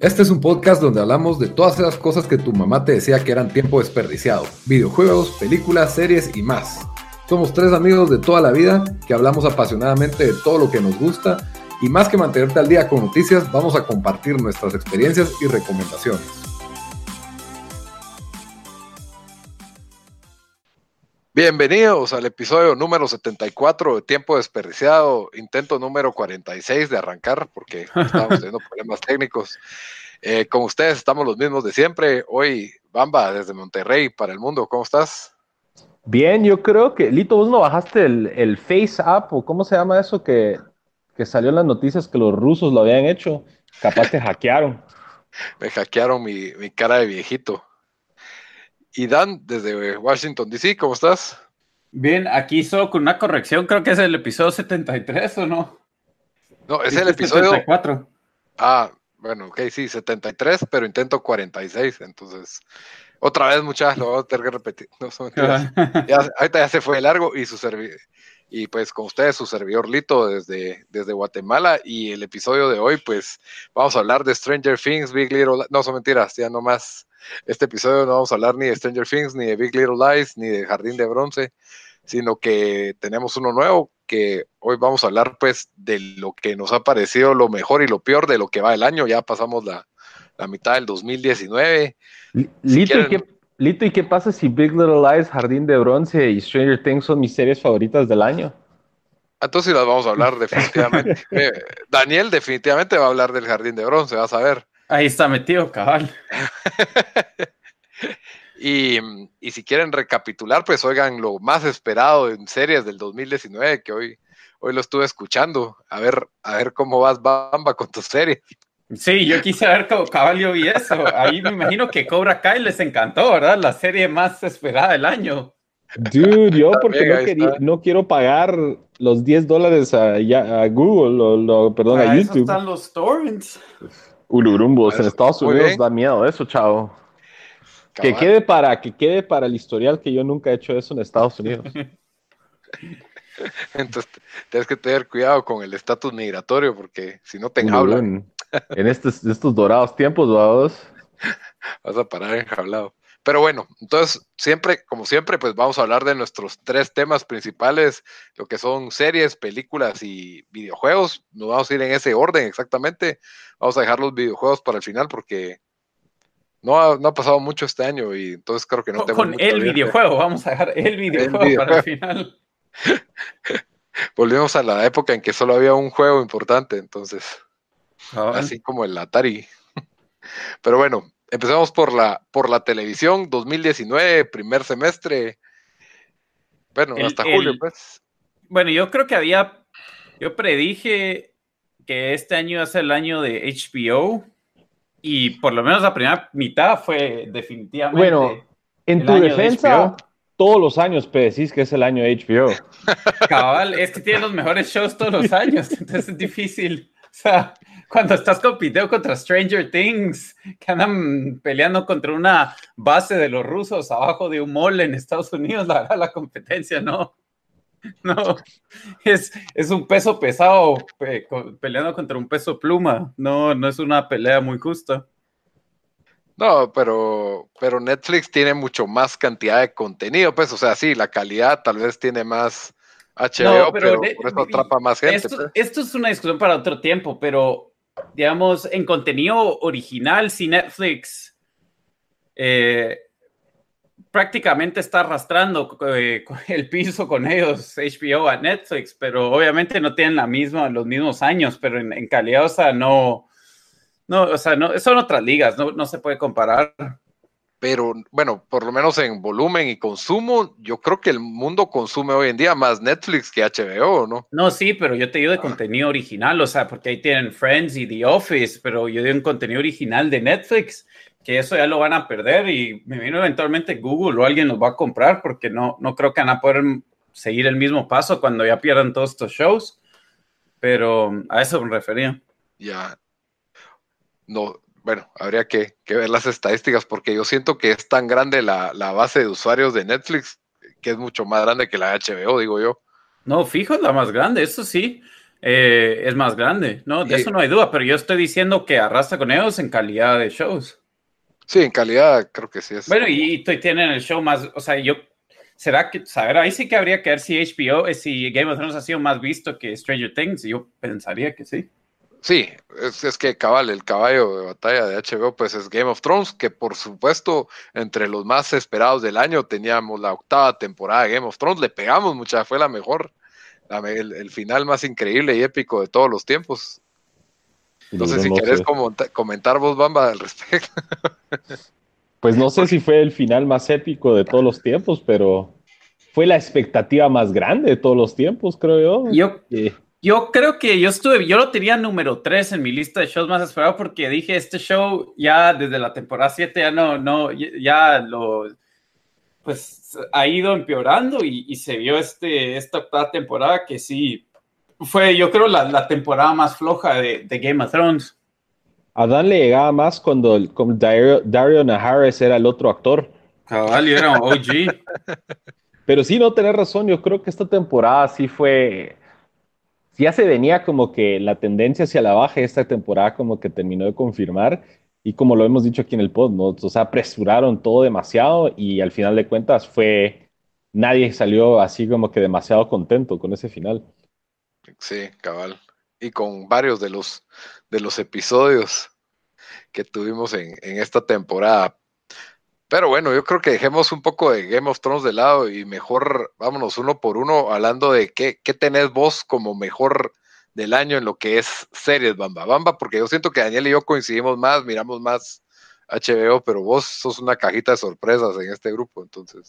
Este es un podcast donde hablamos de todas esas cosas que tu mamá te decía que eran tiempo desperdiciado. Videojuegos, películas, series y más. Somos tres amigos de toda la vida que hablamos apasionadamente de todo lo que nos gusta y más que mantenerte al día con noticias, vamos a compartir nuestras experiencias y recomendaciones. Bienvenidos al episodio número 74 de Tiempo Desperdiciado, intento número 46 de arrancar porque estamos teniendo problemas técnicos. Eh, con ustedes estamos los mismos de siempre. Hoy, Bamba, desde Monterrey para el mundo, ¿cómo estás? Bien, yo creo que, Lito, vos no bajaste el, Face App o cómo se llama eso que, que salió en las noticias que los rusos lo habían hecho. Capaz te hackearon. Me hackearon mi, mi cara de viejito. Y Dan, desde Washington, D.C., ¿cómo estás? Bien, aquí solo con una corrección, creo que es el episodio 73 o no. No, es el episodio 74. Ah, bueno, ok, sí, 73, pero intento 46, entonces otra vez muchas lo voy a tener que repetir. No, ahorita ya se fue largo y su servidor y pues con ustedes su servidor Lito desde, desde Guatemala y el episodio de hoy pues vamos a hablar de Stranger Things, Big Little, no son mentiras, ya no más este episodio no vamos a hablar ni de Stranger Things, ni de Big Little Lies, ni de Jardín de Bronce, sino que tenemos uno nuevo que hoy vamos a hablar pues de lo que nos ha parecido lo mejor y lo peor de lo que va el año. Ya pasamos la, mitad del 2019. Lito, ¿y, qué, pasa si Big Little Lies, Jardín de Bronce y Stranger Things son mis series favoritas del año? Entonces las vamos a hablar definitivamente. Eh, Daniel definitivamente va a hablar del Jardín de Bronce, vas a ver. Ahí está metido, cabal. y, si quieren recapitular, pues oigan lo más esperado en series del 2019, que hoy, hoy lo estuve escuchando. A ver, a ver cómo vas, Bamba, con tu serie. Sí, yo quise ver cómo cabal yo vi eso. Ahí me imagino que Cobra Kai les encantó, ¿verdad? La serie más esperada del año. Dude, yo porque no, quiero pagar los 10 dólares a, Google, o, perdón, a YouTube. Eso están los torrents. Ulurumbos, en Estados Unidos da miedo eso, chavo. Que quede, para, que quede para el historial que yo nunca he hecho eso en Estados Unidos. Entonces, tienes que tener cuidado con el estatus migratorio porque si no te enjaulan. En estos, estos dorados tiempos, vamos. Vas a parar enjaulado. Pero bueno, entonces siempre, como siempre, pues vamos a hablar de nuestros tres temas principales, lo que son series, películas y videojuegos. Nos vamos a ir en ese orden exactamente. Vamos a dejar los videojuegos para el final porque no ha, no ha pasado mucho este año y entonces creo que no tengo Con el videojuego, vamos a dejar el videojuego, para el final. Volvemos a la época en que solo había un juego importante, entonces. Así como el Atari. Pero bueno, empezamos por la, por la televisión, 2019, primer semestre. Bueno, hasta julio, pues. Bueno, yo creo que había, yo predije que este año iba a ser el año de HBO y por lo menos la primera mitad fue definitivamente. Bueno, en tu defensa, todos los años predecís que es el año de HBO. Cabal, es que tiene los mejores shows todos los años, entonces es difícil. O sea, cuando estás compitiendo contra Stranger Things, que andan peleando contra una base de los rusos abajo de un mall en Estados Unidos, la verdad, la competencia no. No, es, es un peso pesado peleando contra un peso pluma. No, no es una pelea muy justa. No, pero, pero Netflix tiene mucho más cantidad de contenido, pues, o sea, sí, la calidad tal vez tiene más HBO, pero, por eso atrapa más gente. Esto, pues. esto, es una discusión para otro tiempo, pero digamos, en contenido original, si Netflix eh, prácticamente está arrastrando eh, el piso con ellos, HBO a Netflix, pero obviamente no tienen la misma, los mismos años, pero en, calidad, o sea, no, no, o sea, no, son otras ligas, no, no se puede comparar. pero bueno, por lo menos en volumen y consumo, yo creo que el mundo consume hoy en día más Netflix que HBO, ¿no? No, sí, pero yo te digo de ah. contenido original, o sea, porque ahí tienen Friends y The Office, pero yo digo en contenido original de Netflix, que eso ya lo van a perder y me vino eventualmente Google o alguien los va a comprar porque no, no creo que van a poder seguir el mismo paso cuando ya pierdan todos estos shows, pero a eso me refería. Ya. No, bueno, habría que, ver las estadísticas porque yo siento que es tan grande la, base de usuarios de Netflix que es mucho más grande que la HBO, digo yo. No, fijo, es la más grande, eso sí, eh, es más grande, ¿no? De eso no hay duda, pero yo estoy diciendo que arrastra con ellos en calidad de shows. Sí, en calidad creo que sí es. Bueno, y, tienen el show más, o sea, yo, ¿será que, saber, ahí sí que habría que ver si HBO, eh, si Game of Thrones ha sido más visto que Stranger Things, yo pensaría que sí. Sí, es, que cabal, el caballo de batalla de HBO pues es Game of Thrones, que por supuesto entre los más esperados del año teníamos la octava temporada de Game of Thrones, le pegamos mucha, fue la mejor, el, final más increíble y épico de todos los tiempos. No sé si querés comentar vos, Bamba, al respecto. Pues no sé si fue el final más épico de todos los tiempos, pero fue la expectativa más grande de todos los tiempos, creo yo. Yo, eh, yo creo que yo estuve, yo lo tenía número 3 en mi lista de shows más esperados porque dije, este show ya desde la temporada 7 ya no, no, ya lo, pues ha ido empeorando y, se vio este, esta temporada que sí, fue yo creo la, la temporada más floja de, de, Game of Thrones. A Dan le llegaba más cuando, Dario, Dario Naharis era el otro actor. Cabal, era OG. Pero sí, no tenés razón, yo creo que esta temporada sí fue ya se venía como que la tendencia hacia la baja esta temporada como que terminó de confirmar y como lo hemos dicho aquí en el pod, ¿no? O sea, apresuraron todo demasiado y al final de cuentas fue, nadie salió así como que demasiado contento con ese final. Sí, cabal. Y con varios de los, de los episodios que tuvimos en, en esta temporada. Pero bueno, yo creo que dejemos un poco de Game of Thrones de lado y mejor vámonos uno por uno hablando de qué, qué tenés vos como mejor del año en lo que es series Bamba Bamba, porque yo siento que Daniel y yo coincidimos más, miramos más HBO, pero vos sos una cajita de sorpresas en este grupo, entonces.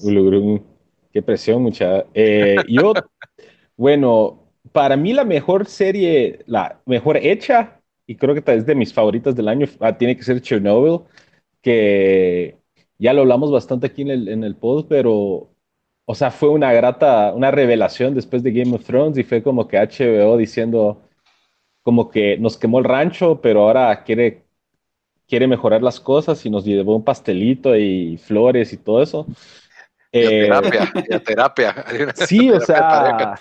Qué presión, mucha. Eh, yo, bueno, para mí la mejor serie, la mejor hecha, y creo que es de mis favoritas del año, ah, tiene que ser Chernobyl, que ya lo hablamos bastante aquí en el, en el pod, pero, o sea, fue una grata, una revelación después de Game of Thrones y fue como que HBO diciendo, como que nos quemó el rancho, pero ahora quiere, quiere mejorar las cosas y nos llevó un pastelito y flores y todo eso. Eh, terapia, terapia. Sí, o sea,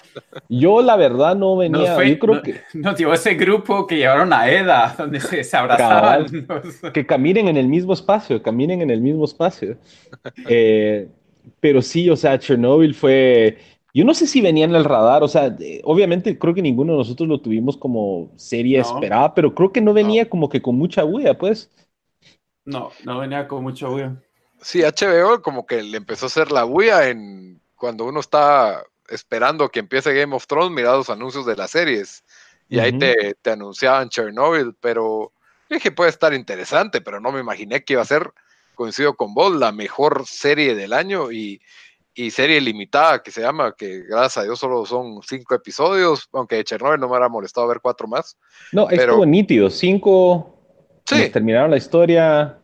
yo la verdad no venía. yo creo que. No, tío, ese grupo que llevaron a Eda, donde se, se abrazaban. que caminen en el mismo espacio, caminen en el mismo espacio. Eh, pero sí, o sea, Chernobyl fue. Yo no sé si venía en el radar, o sea, obviamente creo que ninguno de nosotros lo tuvimos como serie esperada, pero creo que no venía como que con mucha bulla, pues. No, no venía con mucha bulla. Sí, HBO como que le empezó a hacer la bulla en cuando uno está esperando que empiece Game of Thrones, mira los anuncios de las series. Y ahí te, anunciaban Chernobyl, pero dije puede estar interesante, pero no me imaginé que iba a ser, coincido con vos, la mejor serie del año y, serie limitada que se llama, que gracias a Dios solo son cinco episodios, aunque Chernobyl no me hubiera molestado ver cuatro más. No, pero... estuvo nítido, cinco. Sí. Terminaron la historia,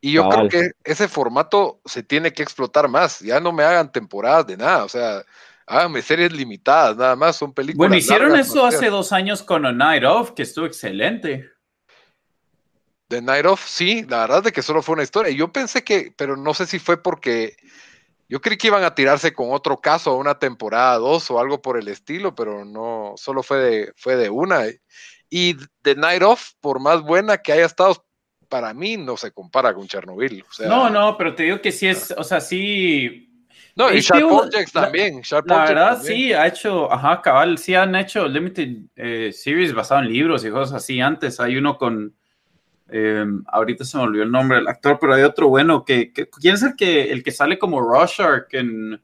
y yo creo que ese formato se tiene que explotar más. Ya no me hagan temporadas de nada. O sea, háganme series limitadas, nada más. Son películas. Bueno, hicieron eso hace dos años con A Night Off, que estuvo excelente. The Night Off, sí, la verdad es que solo fue una historia. Yo pensé que, pero no sé si fue porque yo creí que iban a tirarse con otro caso, una temporada dos o algo por el estilo, pero no, solo fue de, fue de una. Y The Night Off, por más buena que haya estado, para mí no se compara con Chernobyl. no, no, pero te digo que sí es, o sea, sí. No, y Sharp Objects también. la verdad, sí, ha hecho, ajá, cabal, sí han hecho Limited eh, Series basado en libros y cosas así antes. Hay uno con, em, ahorita se me olvidó el nombre del actor, pero hay otro bueno que, ¿quién es el que, el que sale como Rorschach en,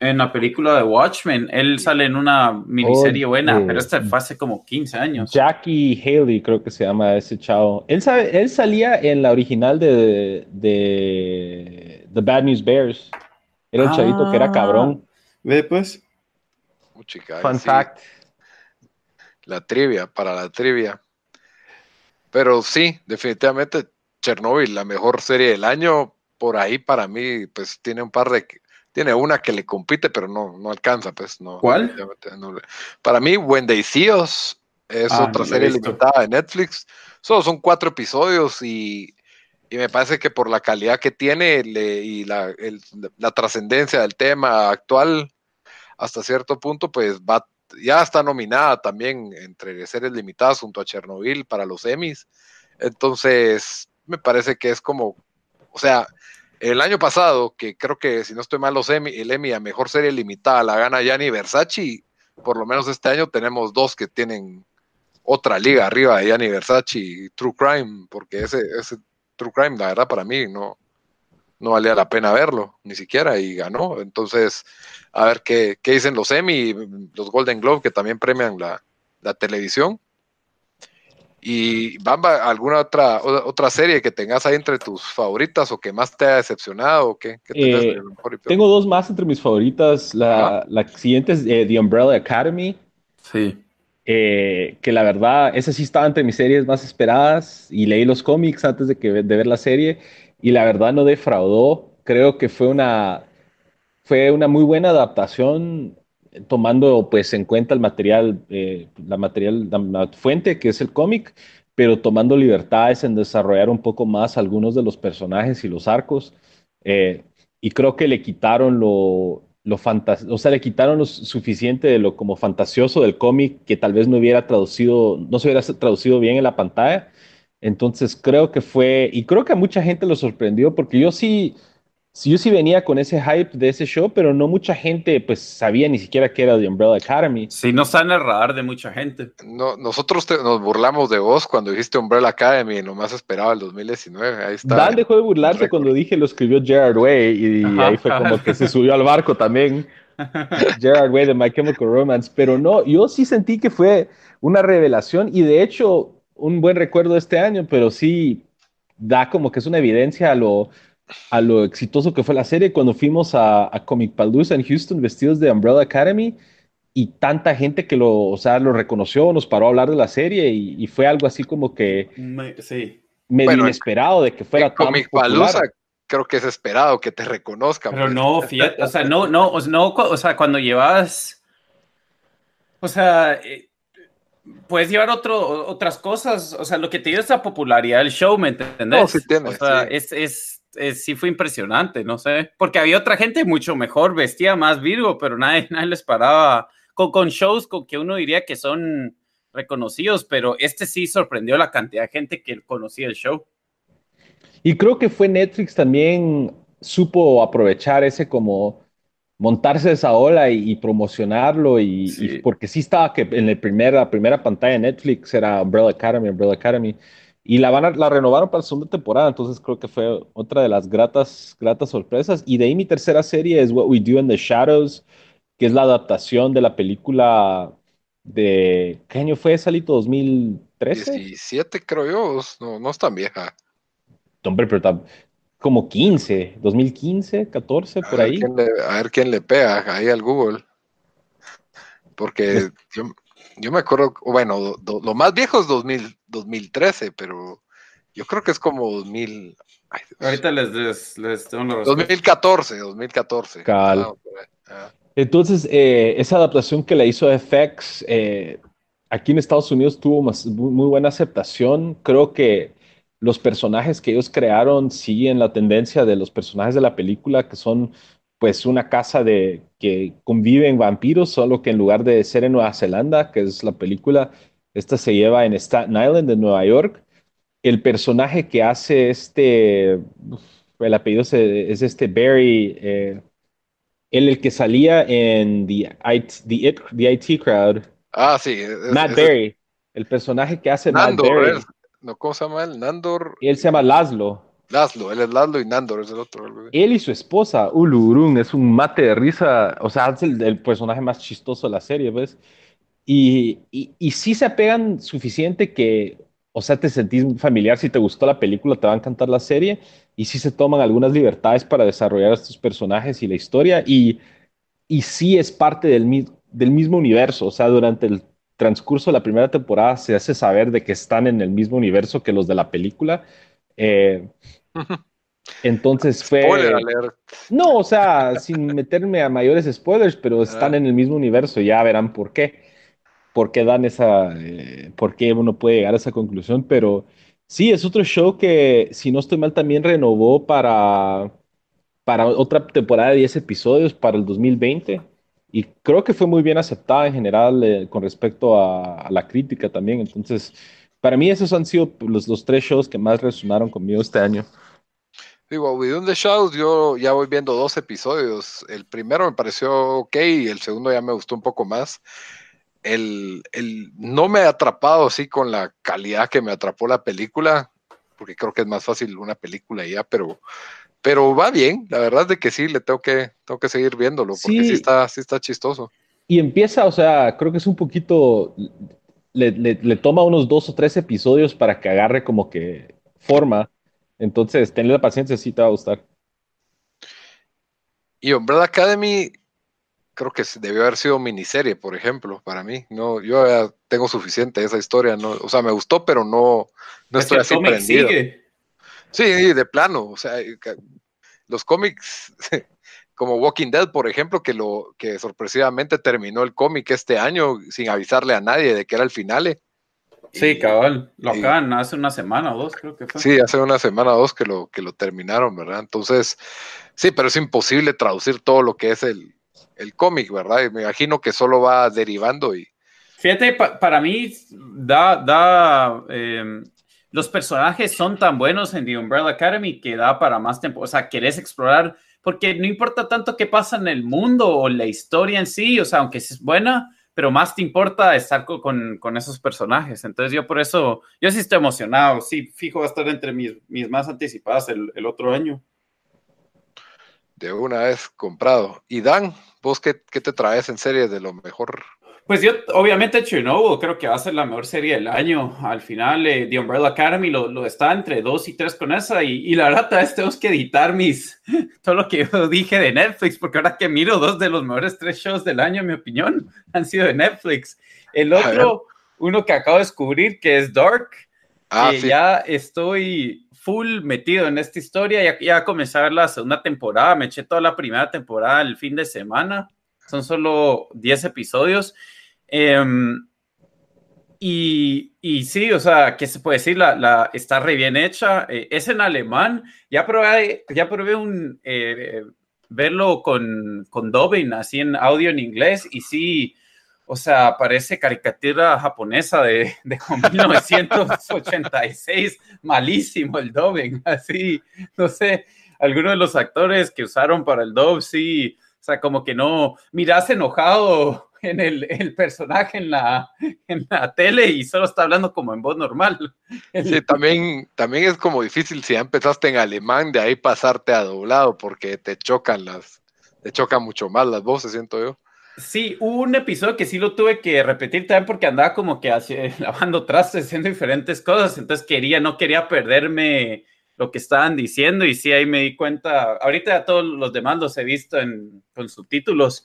En la película de Watchmen, él sale en una miniserie oh, buena, pero esta fue hace como 15 años. Jackie Haley, creo que se llama ese chavo. Él, sabe, él salía en la original de, de The Bad News Bears. Era un chavito que era cabrón. Ah. Ve, pues. Fun fact. La trivia, para la trivia. Pero sí, definitivamente Chernobyl, la mejor serie del año, por ahí para mí, pues tiene un par de tiene una que le compite, pero no, no alcanza, pues no. ¿Cuál? para mí, When They See Us es ah, otra serie limitada de Netflix. Solo son cuatro episodios y, me parece que por la calidad que tiene y la, la trascendencia del tema actual, hasta cierto punto, pues va, ya está nominada también entre series limitadas junto a Chernobyl para los Emmys. Entonces, me parece que es como, o sea, el año pasado, que creo que si no estoy mal, los Emmy, el Emmy a mejor serie limitada la gana Gianni Versace. Por lo menos este año tenemos dos que tienen otra liga arriba de Gianni Versace y True Crime, porque ese, ese True Crime, la verdad, para mí no, no valía la pena verlo, ni siquiera, y ganó. Entonces, a ver qué, qué dicen los Emmy, los Golden Globe, que también premian la, la televisión. Y Bamba, ¿alguna otra otra serie que tengas ahí entre tus favoritas o que más te ha decepcionado? O qué, eh, tengo dos más entre mis favoritas. La, la siguiente es eh, The Umbrella Academy. Sí. Eh, que la verdad, esa sí estaba entre mis series más esperadas y leí los cómics antes de, que, de ver la serie y la verdad no defraudó. Creo que fue una, fue una muy buena adaptación tomando pues en cuenta el material, eh, la material, fuente que es el cómic, pero tomando libertades en desarrollar un poco más algunos de los personajes y los arcos. Eh, y creo que le quitaron lo, lo o sea, le quitaron lo suficiente de lo como fantasioso del cómic que tal vez no hubiera traducido, no se hubiera traducido bien en la pantalla. Entonces creo que fue, y creo que a mucha gente lo sorprendió porque yo Sí, yo sí venía con ese hype de ese show, pero no mucha gente pues sabía ni siquiera que era The Umbrella Academy. Sí, no está en el radar de mucha gente. No, nosotros nos burlamos de vos cuando dijiste Umbrella Academy, nomás esperaba el 2019, ahí está. Dan dejó de burlarse cuando dije lo escribió Gerard Way y, ahí fue como que se subió al barco también. Gerard Way de My Chemical Romance, pero no, yo sí sentí que fue una revelación y de hecho un buen recuerdo de este año, pero sí da como que es una evidencia a lo a lo exitoso que fue la serie cuando fuimos a, Comic Palooza en Houston vestidos de Umbrella Academy y tanta gente que lo, o sea, lo reconoció, nos paró a hablar de la serie y, fue algo así como que sí. medio inesperado de que fuera tan Comic Palooza creo que es esperado que te reconozcan. Pero pues. no, fíjate, o sea, no, no, no, o sea, cuando llevas, o sea, eh, puedes llevar otro, otras cosas, o sea, lo que te dio esa popularidad del show, ¿me entendés? No, sí tiene, o sea, es, es sí fue impresionante, no sé, porque había otra gente mucho mejor, vestía más Virgo, pero nadie, nadie les paraba. Con, con shows con que uno diría que son reconocidos, pero este sí sorprendió la cantidad de gente que conocía el show. Y creo que fue Netflix también supo aprovechar ese como montarse esa ola y, promocionarlo y, porque sí estaba que en la primera, primera pantalla de Netflix era Umbrella Academy, Umbrella Academy y la, van la renovaron para la segunda temporada, entonces creo que fue otra de las gratas, gratas sorpresas. Y de ahí mi tercera serie es What We Do in the Shadows, que es la adaptación de la película de... ¿Qué año fue, Salito? ¿2013? 17 creo yo, no, no es tan vieja. Hombre, pero está como 15, 2015, 14, por ahí. a ver quién le pega ahí al Google. Porque yo, yo me acuerdo, bueno, lo más viejo es 2000, 2013, pero yo creo que es como 2000. Ahorita les, les, 2014, 2014. Ah, ah. Entonces, eh, esa adaptación que le hizo FX eh, aquí en Estados Unidos tuvo muy buena aceptación. Creo que los personajes que ellos crearon siguen la tendencia de los personajes de la película, que son pues una casa de que conviven vampiros, solo que en lugar de ser en Nueva Zelanda, que es la película, esta se lleva en Staten Island, en Nueva York. El personaje que hace este, el apellido es, este Barry, eh, él el que salía en The IT, Crowd. Ah, sí. Matt Barry. El personaje que hace Matt Barry. no, ¿Cómo se llama él? Nandor. Él se llama Laszlo. Laszlo, él es Laszlo y Nandor es el otro. Él y su esposa, Ulurun, es un mate de risa, o sea, es el, personaje más chistoso de la serie, ¿ves? Y, y, sí se apegan suficiente que, o sea, te sentís familiar, si te gustó la película, te va a encantar la serie, y sí se toman algunas libertades para desarrollar estos personajes y la historia, y, y sí es parte del, del mismo universo, o sea, durante el transcurso de la primera temporada se hace saber de que están en el mismo universo que los de la película. Eh, entonces fue. No, o sea, sin meterme a mayores spoilers, pero están ah. en el mismo universo, ya verán por qué. Por qué dan esa. Eh, por qué uno puede llegar a esa conclusión, pero sí, es otro show que, si no estoy mal, también renovó para, para otra temporada de 10 episodios para el 2020 y creo que fue muy bien aceptada en general eh, con respecto a, la crítica también. Entonces, para mí esos han sido los, los tres shows que más resonaron conmigo este año. Digo, Within the Shadows yo ya voy viendo dos episodios. El primero me pareció ok y el segundo ya me gustó un poco más. El, el, no me ha atrapado así con la calidad que me atrapó la película, porque creo que es más fácil una película ya, pero pero va bien, la verdad es de que sí, le tengo que, tengo que seguir viéndolo, porque sí, está, sí está chistoso. Y empieza, o sea, creo que es un poquito, le, le, toma unos dos o tres episodios para que agarre como que forma. Entonces, tenle la paciencia, sí te va a gustar. Y Umbrella Academy, creo que debió haber sido miniserie, por ejemplo, para mí. No, yo ya tengo suficiente esa historia, no, o sea, me gustó, pero no, no estoy así prendido. Sí, de plano, o sea, los cómics como Walking Dead, por ejemplo, que lo que sorpresivamente terminó el cómic este año sin avisarle a nadie de que era el finale. Sí, cabal, lo acaban hace una semana o dos, creo que fue. Sí, hace una semana o dos que lo, que lo terminaron, ¿verdad? Entonces, sí, pero es imposible traducir todo lo que es el, cómic, ¿verdad? Y me imagino que solo va derivando y... Fíjate, para mí da, da eh, los personajes son tan buenos en The Umbrella Academy que da para más tiempo. O sea, querés explorar, porque no importa tanto qué pasa en el mundo o la historia en sí, o sea, aunque es buena, pero más te importa estar con, con esos personajes. Entonces yo por eso, yo sí estoy emocionado, sí, fijo va a estar entre mis, mis más anticipadas el, el otro año. De una vez comprado. Y Dan, ¿vos qué, qué te traes en serie de lo mejor pues yo, obviamente, Chernobyl creo que va a ser la mejor serie del año. Al final, eh, The Umbrella Academy lo, lo, está entre dos y tres con esa. Y, y la verdad, es tengo que editar mis, todo lo que yo dije de Netflix, porque ahora que miro dos de los mejores tres shows del año, en mi opinión, han sido de Netflix. El otro, uno que acabo de descubrir, que es Dark. Ah, que ya estoy full metido en esta historia. Ya, ya comencé a ver la segunda temporada. Me eché toda la primera temporada el fin de semana. Son solo 10 episodios. Em, y, y, sí, o sea, ¿qué se puede decir? La, la está re bien hecha. Eh, es en alemán. Ya probé, ya probé un, eh, verlo con, con dubbing, así en audio en inglés. Y sí, o sea, parece caricatura japonesa de, de 1986. Malísimo el dubbing. Así, no sé, algunos de los actores que usaron para el dub, sí, sea, como que no, miras enojado en el, personaje en la, en la tele y solo está hablando como en voz normal. Sí, también, también es como difícil si ya empezaste en alemán, de ahí pasarte a doblado, porque te chocan las, te chocan mucho más las voces, siento yo. Sí, hubo un episodio que sí lo tuve que repetir también porque andaba como que lavando trastes, haciendo diferentes cosas, entonces quería, no quería perderme lo que estaban diciendo y sí, ahí me di cuenta, ahorita todos los demás los he visto en, con subtítulos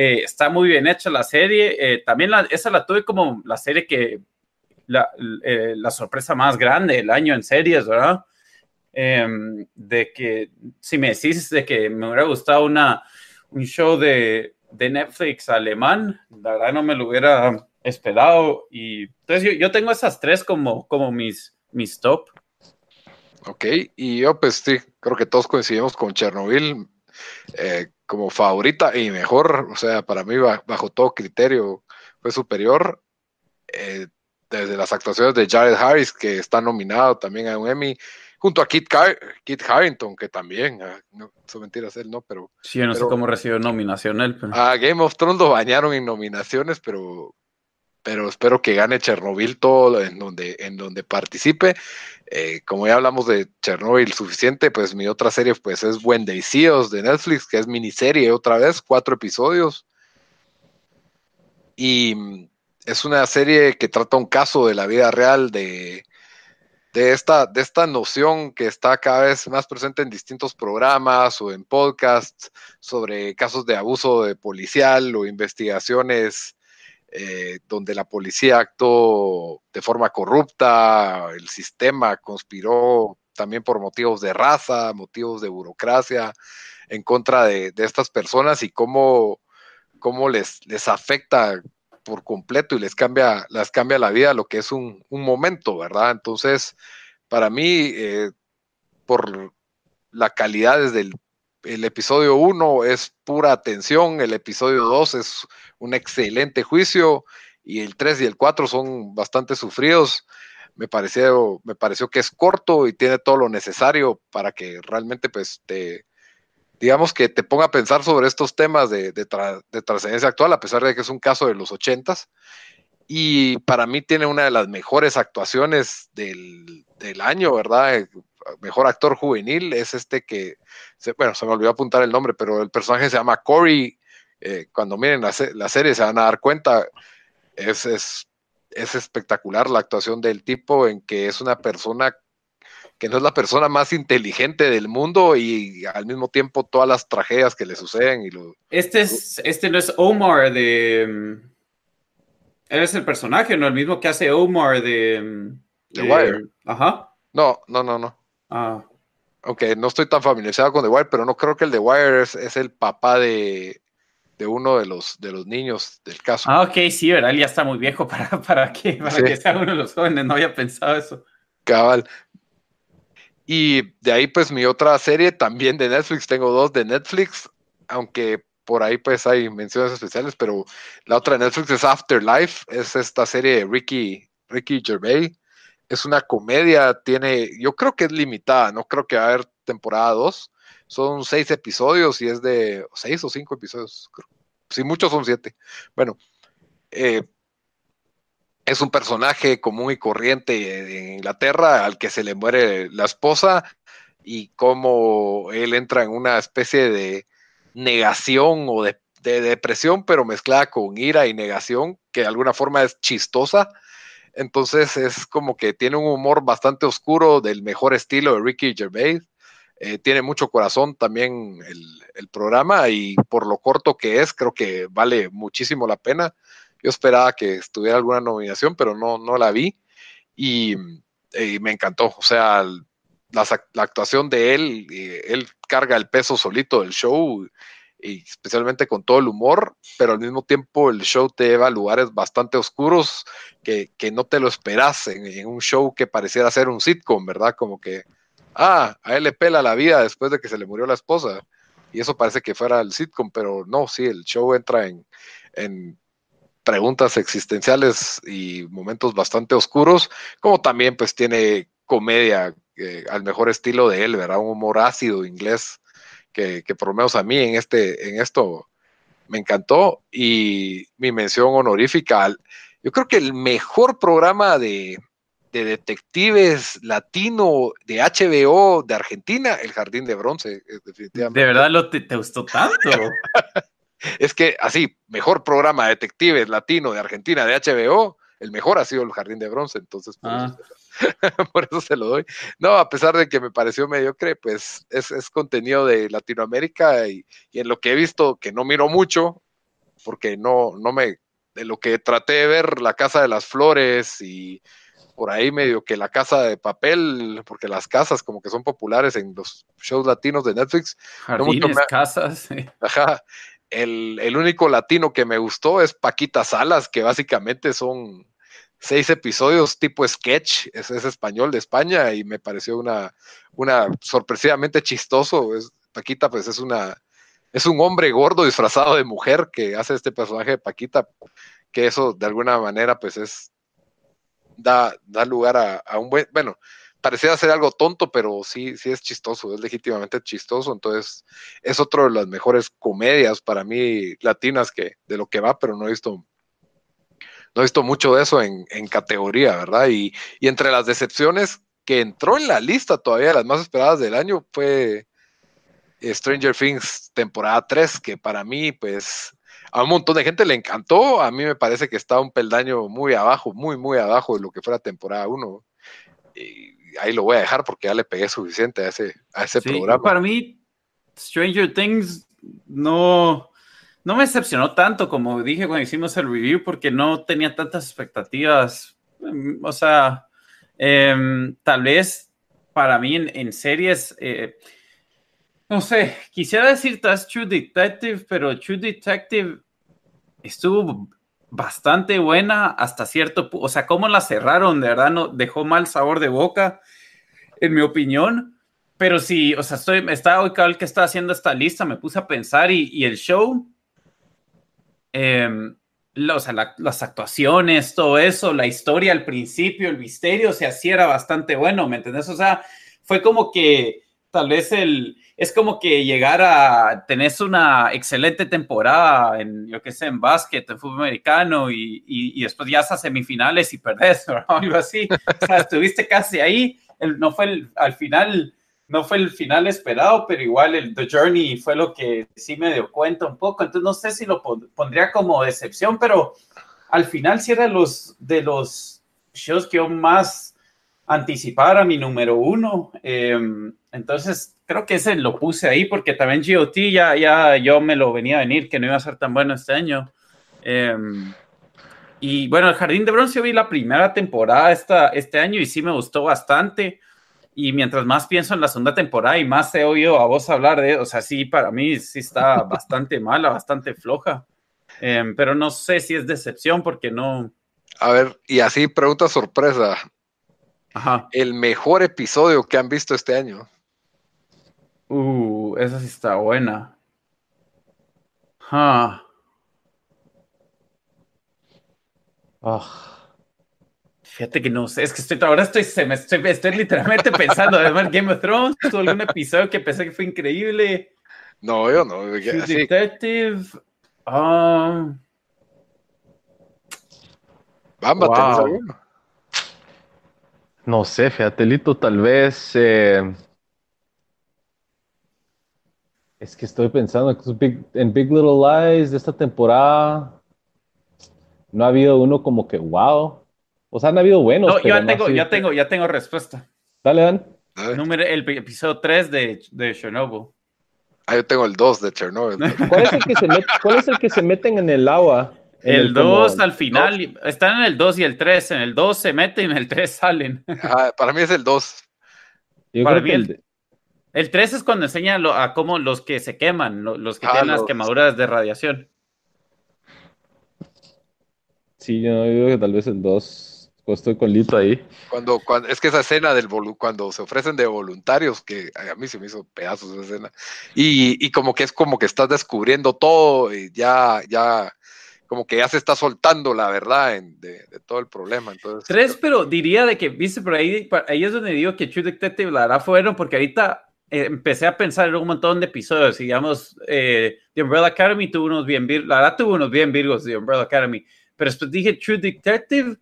eh, está muy bien hecha la serie. Eh, también la, esa la tuve como la serie que, la, eh, la, sorpresa más grande del año en series, ¿verdad? Em, de que, si me decís de que me hubiera gustado una, un show de, de Netflix alemán, la verdad no me lo hubiera esperado. Y entonces yo, yo tengo esas tres como, como mis, mis top. Ok, y yo pues sí, creo que todos coincidimos con Chernobyl. Eh, como favorita y mejor, o sea, para mí bajo todo criterio fue superior. Eh, desde las actuaciones de Jared Harris, que está nominado también a un Emmy, junto a Kit, Kit Harrington, que también, ah, no son mentiras él, ¿no? Pero, sí, yo no sé cómo recibió nominación él. A Game of Thrones lo bañaron en nominaciones, pero pero espero que gane Chernobyl todo en donde, en donde participe. Eh, como ya hablamos de Chernobyl suficiente, pues mi otra serie pues es When They de Netflix, que es miniserie otra vez, cuatro episodios. Y mm, es una serie que trata un caso de la vida real de, de, esta, de esta noción que está cada vez más presente en distintos programas o en podcasts sobre casos de abuso de policial o investigaciones eh, donde la policía actuó de forma corrupta, el sistema conspiró también por motivos de raza, motivos de burocracia en contra de, estas personas y cómo, cómo les, les afecta por completo y les cambia, cambia la vida lo que es un, momento, ¿verdad? Entonces, para mí, eh, por la calidad desde el el episodio 1 es pura atención, el episodio 2 es un excelente juicio y el 3 y el 4 son bastante sufridos. Me pareció, me pareció que es corto y tiene todo lo necesario para que realmente pues te, digamos que te ponga a pensar sobre estos temas de, de, trascendencia actual, a pesar de que es un caso de los ochentas. Y para mí tiene una de las mejores actuaciones del, del año, ¿verdad? Mejor actor juvenil es este que, bueno, se me olvidó apuntar el nombre, pero el personaje se llama Corey. Eh, cuando miren la, serie se van a dar cuenta, es, es, espectacular la actuación del tipo en que es una persona que no es la persona más inteligente del mundo y al mismo tiempo todas las tragedias que le suceden. Y lo, este, es, este no es Omar de... Mm, eres el personaje, ¿no? El mismo que hace Omar de... Mm, The Wire. Ajá. No, no, no, no. Ah. Aunque no estoy tan familiarizado con The Wire, pero no creo que el The Wire es, el papá de, uno de los, de los niños del caso. Ah, ok, sí, ¿verdad? Él ya está muy viejo para, para, que, para que sea uno de los jóvenes, no había pensado eso. Cabal. Y de ahí, pues, mi otra serie también de Netflix, tengo dos de Netflix, aunque por ahí, pues, hay menciones especiales, pero la otra de Netflix es Afterlife, es esta serie de Ricky, Ricky Gervais, es una comedia, tiene, yo creo que es limitada, no creo que va a haber temporada 2. Son seis episodios y es de seis o cinco episodios. Si muchos son siete. Bueno, eh, es un personaje común y corriente en Inglaterra al que se le muere la esposa y cómo él entra en una especie de negación o de, de depresión, pero mezclada con ira y negación, que de alguna forma es chistosa entonces es como que tiene un humor bastante oscuro del mejor estilo de Ricky Gervais. Eh, tiene mucho corazón también el, programa y por lo corto que es, creo que vale muchísimo la pena. Yo esperaba que estuviera alguna nominación, pero no, no la vi y, me encantó. O sea, la, la actuación de él, eh, él carga el peso solito del show y especialmente con todo el humor, pero al mismo tiempo el show te lleva a lugares bastante oscuros que, no te lo esperas en, un show que pareciera ser un sitcom, ¿verdad? Como que, ah, a él le pela la vida después de que se le murió la esposa. Y eso parece que fuera el sitcom, pero no, sí, el show entra en, en preguntas existenciales y momentos bastante oscuros, como también pues tiene comedia eh, al mejor estilo de él, ¿verdad? Un humor ácido inglés que, por lo menos a mí en, este, en esto me encantó. Y mi mención honorífica, yo creo que el mejor programa de, detectives latino de HBO de Argentina, El Jardín de Bronce, definitivamente. ¿De verdad lo te, gustó tanto? es que así, mejor programa de detectives latino de Argentina de HBO, el mejor ha sido El Jardín de Bronce, entonces ah. por eso se lo doy. No, a pesar de que me pareció mediocre, pues es, contenido de Latinoamérica y, en lo que he visto, que no miro mucho, porque no, no me, de lo que traté de ver, La Casa de las Flores y por ahí medio que La Casa de Papel, porque las casas como que son populares en los shows latinos de Netflix. Jardines, casas. Ajá. El, el único latino que me gustó es Paquita Salas, que básicamente son seis episodios tipo sketch, es, español de España y me pareció una, una sorpresivamente chistoso. Es, Paquita pues es una, es un hombre gordo disfrazado de mujer que hace este personaje de Paquita, que eso de alguna manera pues es, da, da lugar a, un buen, bueno, parecía ser algo tonto, pero sí, sí es chistoso, es legítimamente chistoso, entonces es otro de las mejores comedias para mí latinas que de lo que va, pero no he visto no he visto mucho de eso en, categoría, ¿verdad? Y, entre las decepciones que entró en la lista todavía, las más esperadas del año, fue Stranger Things temporada 3, que para mí, pues, a un montón de gente le encantó. A mí me parece que está un peldaño muy abajo, muy, muy abajo de lo que fuera temporada 1. Y ahí lo voy a dejar porque ya le pegué suficiente a ese, a ese programa. Para mí, Stranger Things no, no me decepcionó tanto como dije cuando hicimos el review porque no tenía tantas expectativas. Mm, o sea, em, tal vez para mí en, series, eh, no sé, quisiera decir That's True Detective, pero True Detective estuvo bastante buena hasta cierto punto. O sea, cómo la cerraron, de verdad, no dejó mal sabor de boca, en mi opinión. Pero sí, o sea, estoy, estaba hoy que estaba haciendo esta lista, me puse a pensar y, el show, eh, las actuaciones, todo eso, la historia al principio, el misterio, o sea, era bastante bueno, ¿me entendés? O sea, fue como que tal vez el, es como que llegar a, tenés una excelente temporada en, yo qué sé, en básquet, en fútbol americano y, y, después ya a semifinales y perdés, o algo así. O sea, estuviste casi ahí, no fue el, al final, no fue el final esperado, pero igual el The Journey fue lo que sí me dio cuenta un poco. Entonces no sé si lo pondría como decepción, pero al final sí era los, de los shows que yo más anticipara mi número uno. Em, entonces creo que ese lo puse ahí porque también GOT ya, ya yo me lo venía a venir que no iba a ser tan bueno este año. Em, y bueno, el Jardín de Bronce yo vi la primera temporada esta, este año y sí me gustó bastante. Y mientras más pienso en la segunda temporada y más he oído a vos hablar de, o sea, sí, para mí sí está bastante mala, bastante floja. Em, pero no sé si es decepción porque no. A ver, y así pregunta sorpresa. Ajá. El mejor episodio que han visto este año. Uh, esa sí está buena. Ah. Fíjate que no sé, es que estoy, ahora estoy, se me estoy, estoy literalmente pensando, además Game of Thrones, tuvo algún episodio que pensé que fue increíble. No, yo no. Detective. Um, Bamba, No sé, fíjate, Lito, tal vez. Eh, es que estoy pensando en Big Little Lies de esta temporada. No ha habido uno como que wow. O sea, han habido buenos. No, yo ya, tengo, ya, tengo, ya tengo respuesta. Dale, Dan. Número, el episodio 3 de, de Chernobyl. Ah, yo tengo el 2 de Chernobyl. ¿Cuál es el que se, ¿cuál es el que se meten en el agua? el 2 al final, están en el 2 y el 3. En el 2 se meten y en el 3 salen. Ah, para mí es el 2. Para mí el, el 3 es cuando enseña a cómo los que se queman, los que ah, tienen las quemaduras de radiación. Sí, yo digo que tal vez el 2. Pues estoy con Lito ahí. Cuando, cuando, es que esa escena del cuando se ofrecen de voluntarios, que a mí se me hizo pedazos esa escena. Y, y como que es como que estás descubriendo todo y ya, ya, como que ya se está soltando la verdad de, todo el problema. Entonces, Tres, pero diría de que, viste, por ahí, ahí es donde digo que True Detective la verdad fueron, porque ahorita eh, empecé a pensar en un montón de episodios, digamos, eh, The Umbrella Academy tuvo unos bien, la verdad tuvo unos bien virgos de Umbrella Academy, pero después dije True Detective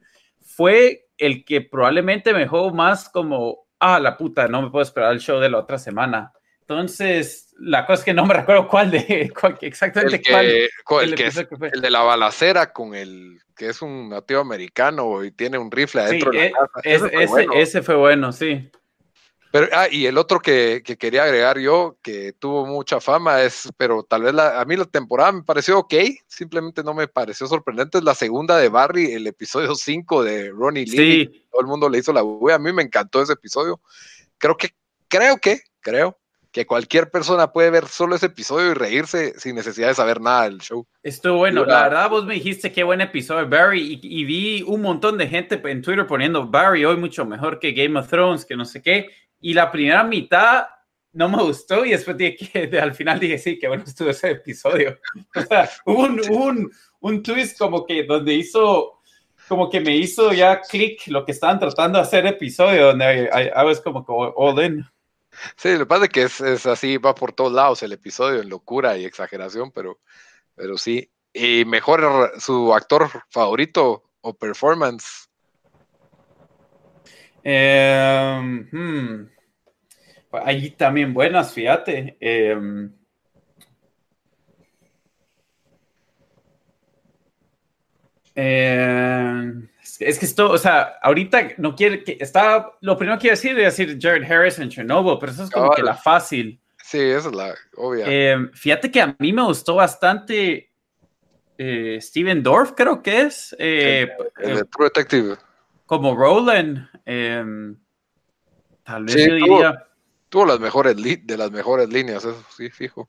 fue el que probablemente me dejó más como, ah, la puta, no me puedo esperar el show de la otra semana. Entonces, la cosa es que no me recuerdo cuál de, exactamente el cuál. el, que es, el de la balacera con el que es un nativo americano y tiene un rifle adentro de la e, casa. ese, ese, fue bueno, sí. Pero, ah, y el otro que, quería agregar yo, que tuvo mucha fama, es, pero tal vez a mí la temporada me pareció ok, simplemente no me pareció sorprendente, es la segunda de Barry, el episodio 5 de Ronnie Lee. Todo el mundo le hizo la wea, a mí me encantó ese episodio. Creo que, creo que, creo que cualquier persona puede ver solo ese episodio y reírse sin necesidad de saber nada del show. Estuvo bueno, la verdad vos me dijiste qué buen episodio Barry y, y, vi un montón de gente en Twitter poniendo Barry hoy mucho mejor que Game of Thrones, que no sé qué, y la primera mitad no me gustó y después dije que al final dije sí, que bueno estuvo ese episodio. O sea, hubo un, un, un twist como que donde hizo, como que me hizo ya clic lo que estaban tratando de hacer episodio, donde I, was como all in. Sí, lo que pasa es que es, es, así, va por todos lados el episodio, en locura y exageración, pero, pero sí. Y mejor su actor favorito o performance. Eh, hmm. Allí también buenas, fíjate. Eh, Eh, es que esto, o sea, ahorita no quiere que está. Lo primero que quiero decir es decir Jared Harris en Chernobyl, pero eso es como que la fácil. Sí, esa es la obvia. Eh, fíjate que a mí me gustó bastante eh, Steven Dorff, creo que es. el, True Detective. Como Roland. tal vez yo diría. Tuvo, las mejores de las mejores líneas, eso sí, fijo.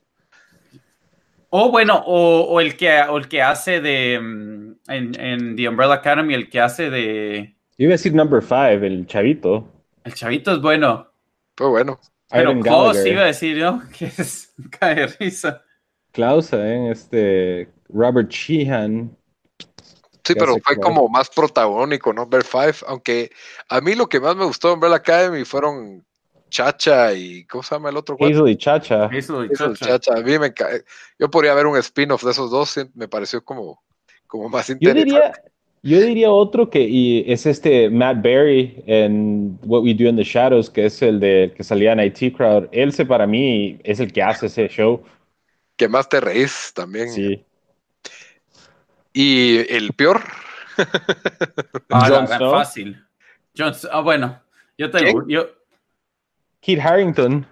O bueno, o, el que, el que hace de mm, en, The Umbrella Academy, el que hace de. Yo iba a decir number five, el chavito. El chavito es bueno. Fue bueno. Pero Klaus iba a decir, ¿no? Que es cae risa. Klaus, ¿eh? Este. Robert Sheehan. Sí, pero fue como más protagónico, Number Five, aunque a mí lo que más me gustó de Umbrella Academy fueron Chacha y ¿cómo se llama el otro? Hazel y Chacha. Hazel y Chacha. A mí me Yo podría ver un spin-off de esos dos, me pareció como, como más interesante. Yo diría, yo diría otro que y es este Matt Berry en What We Do in the Shadows, que es el de que salía en IT Crowd. Él se para mí es el que hace ese show. Que más te reís también. Sí. Y el peor. ah, fácil. ah, bueno, yo tengo, yo, Kit Harrington.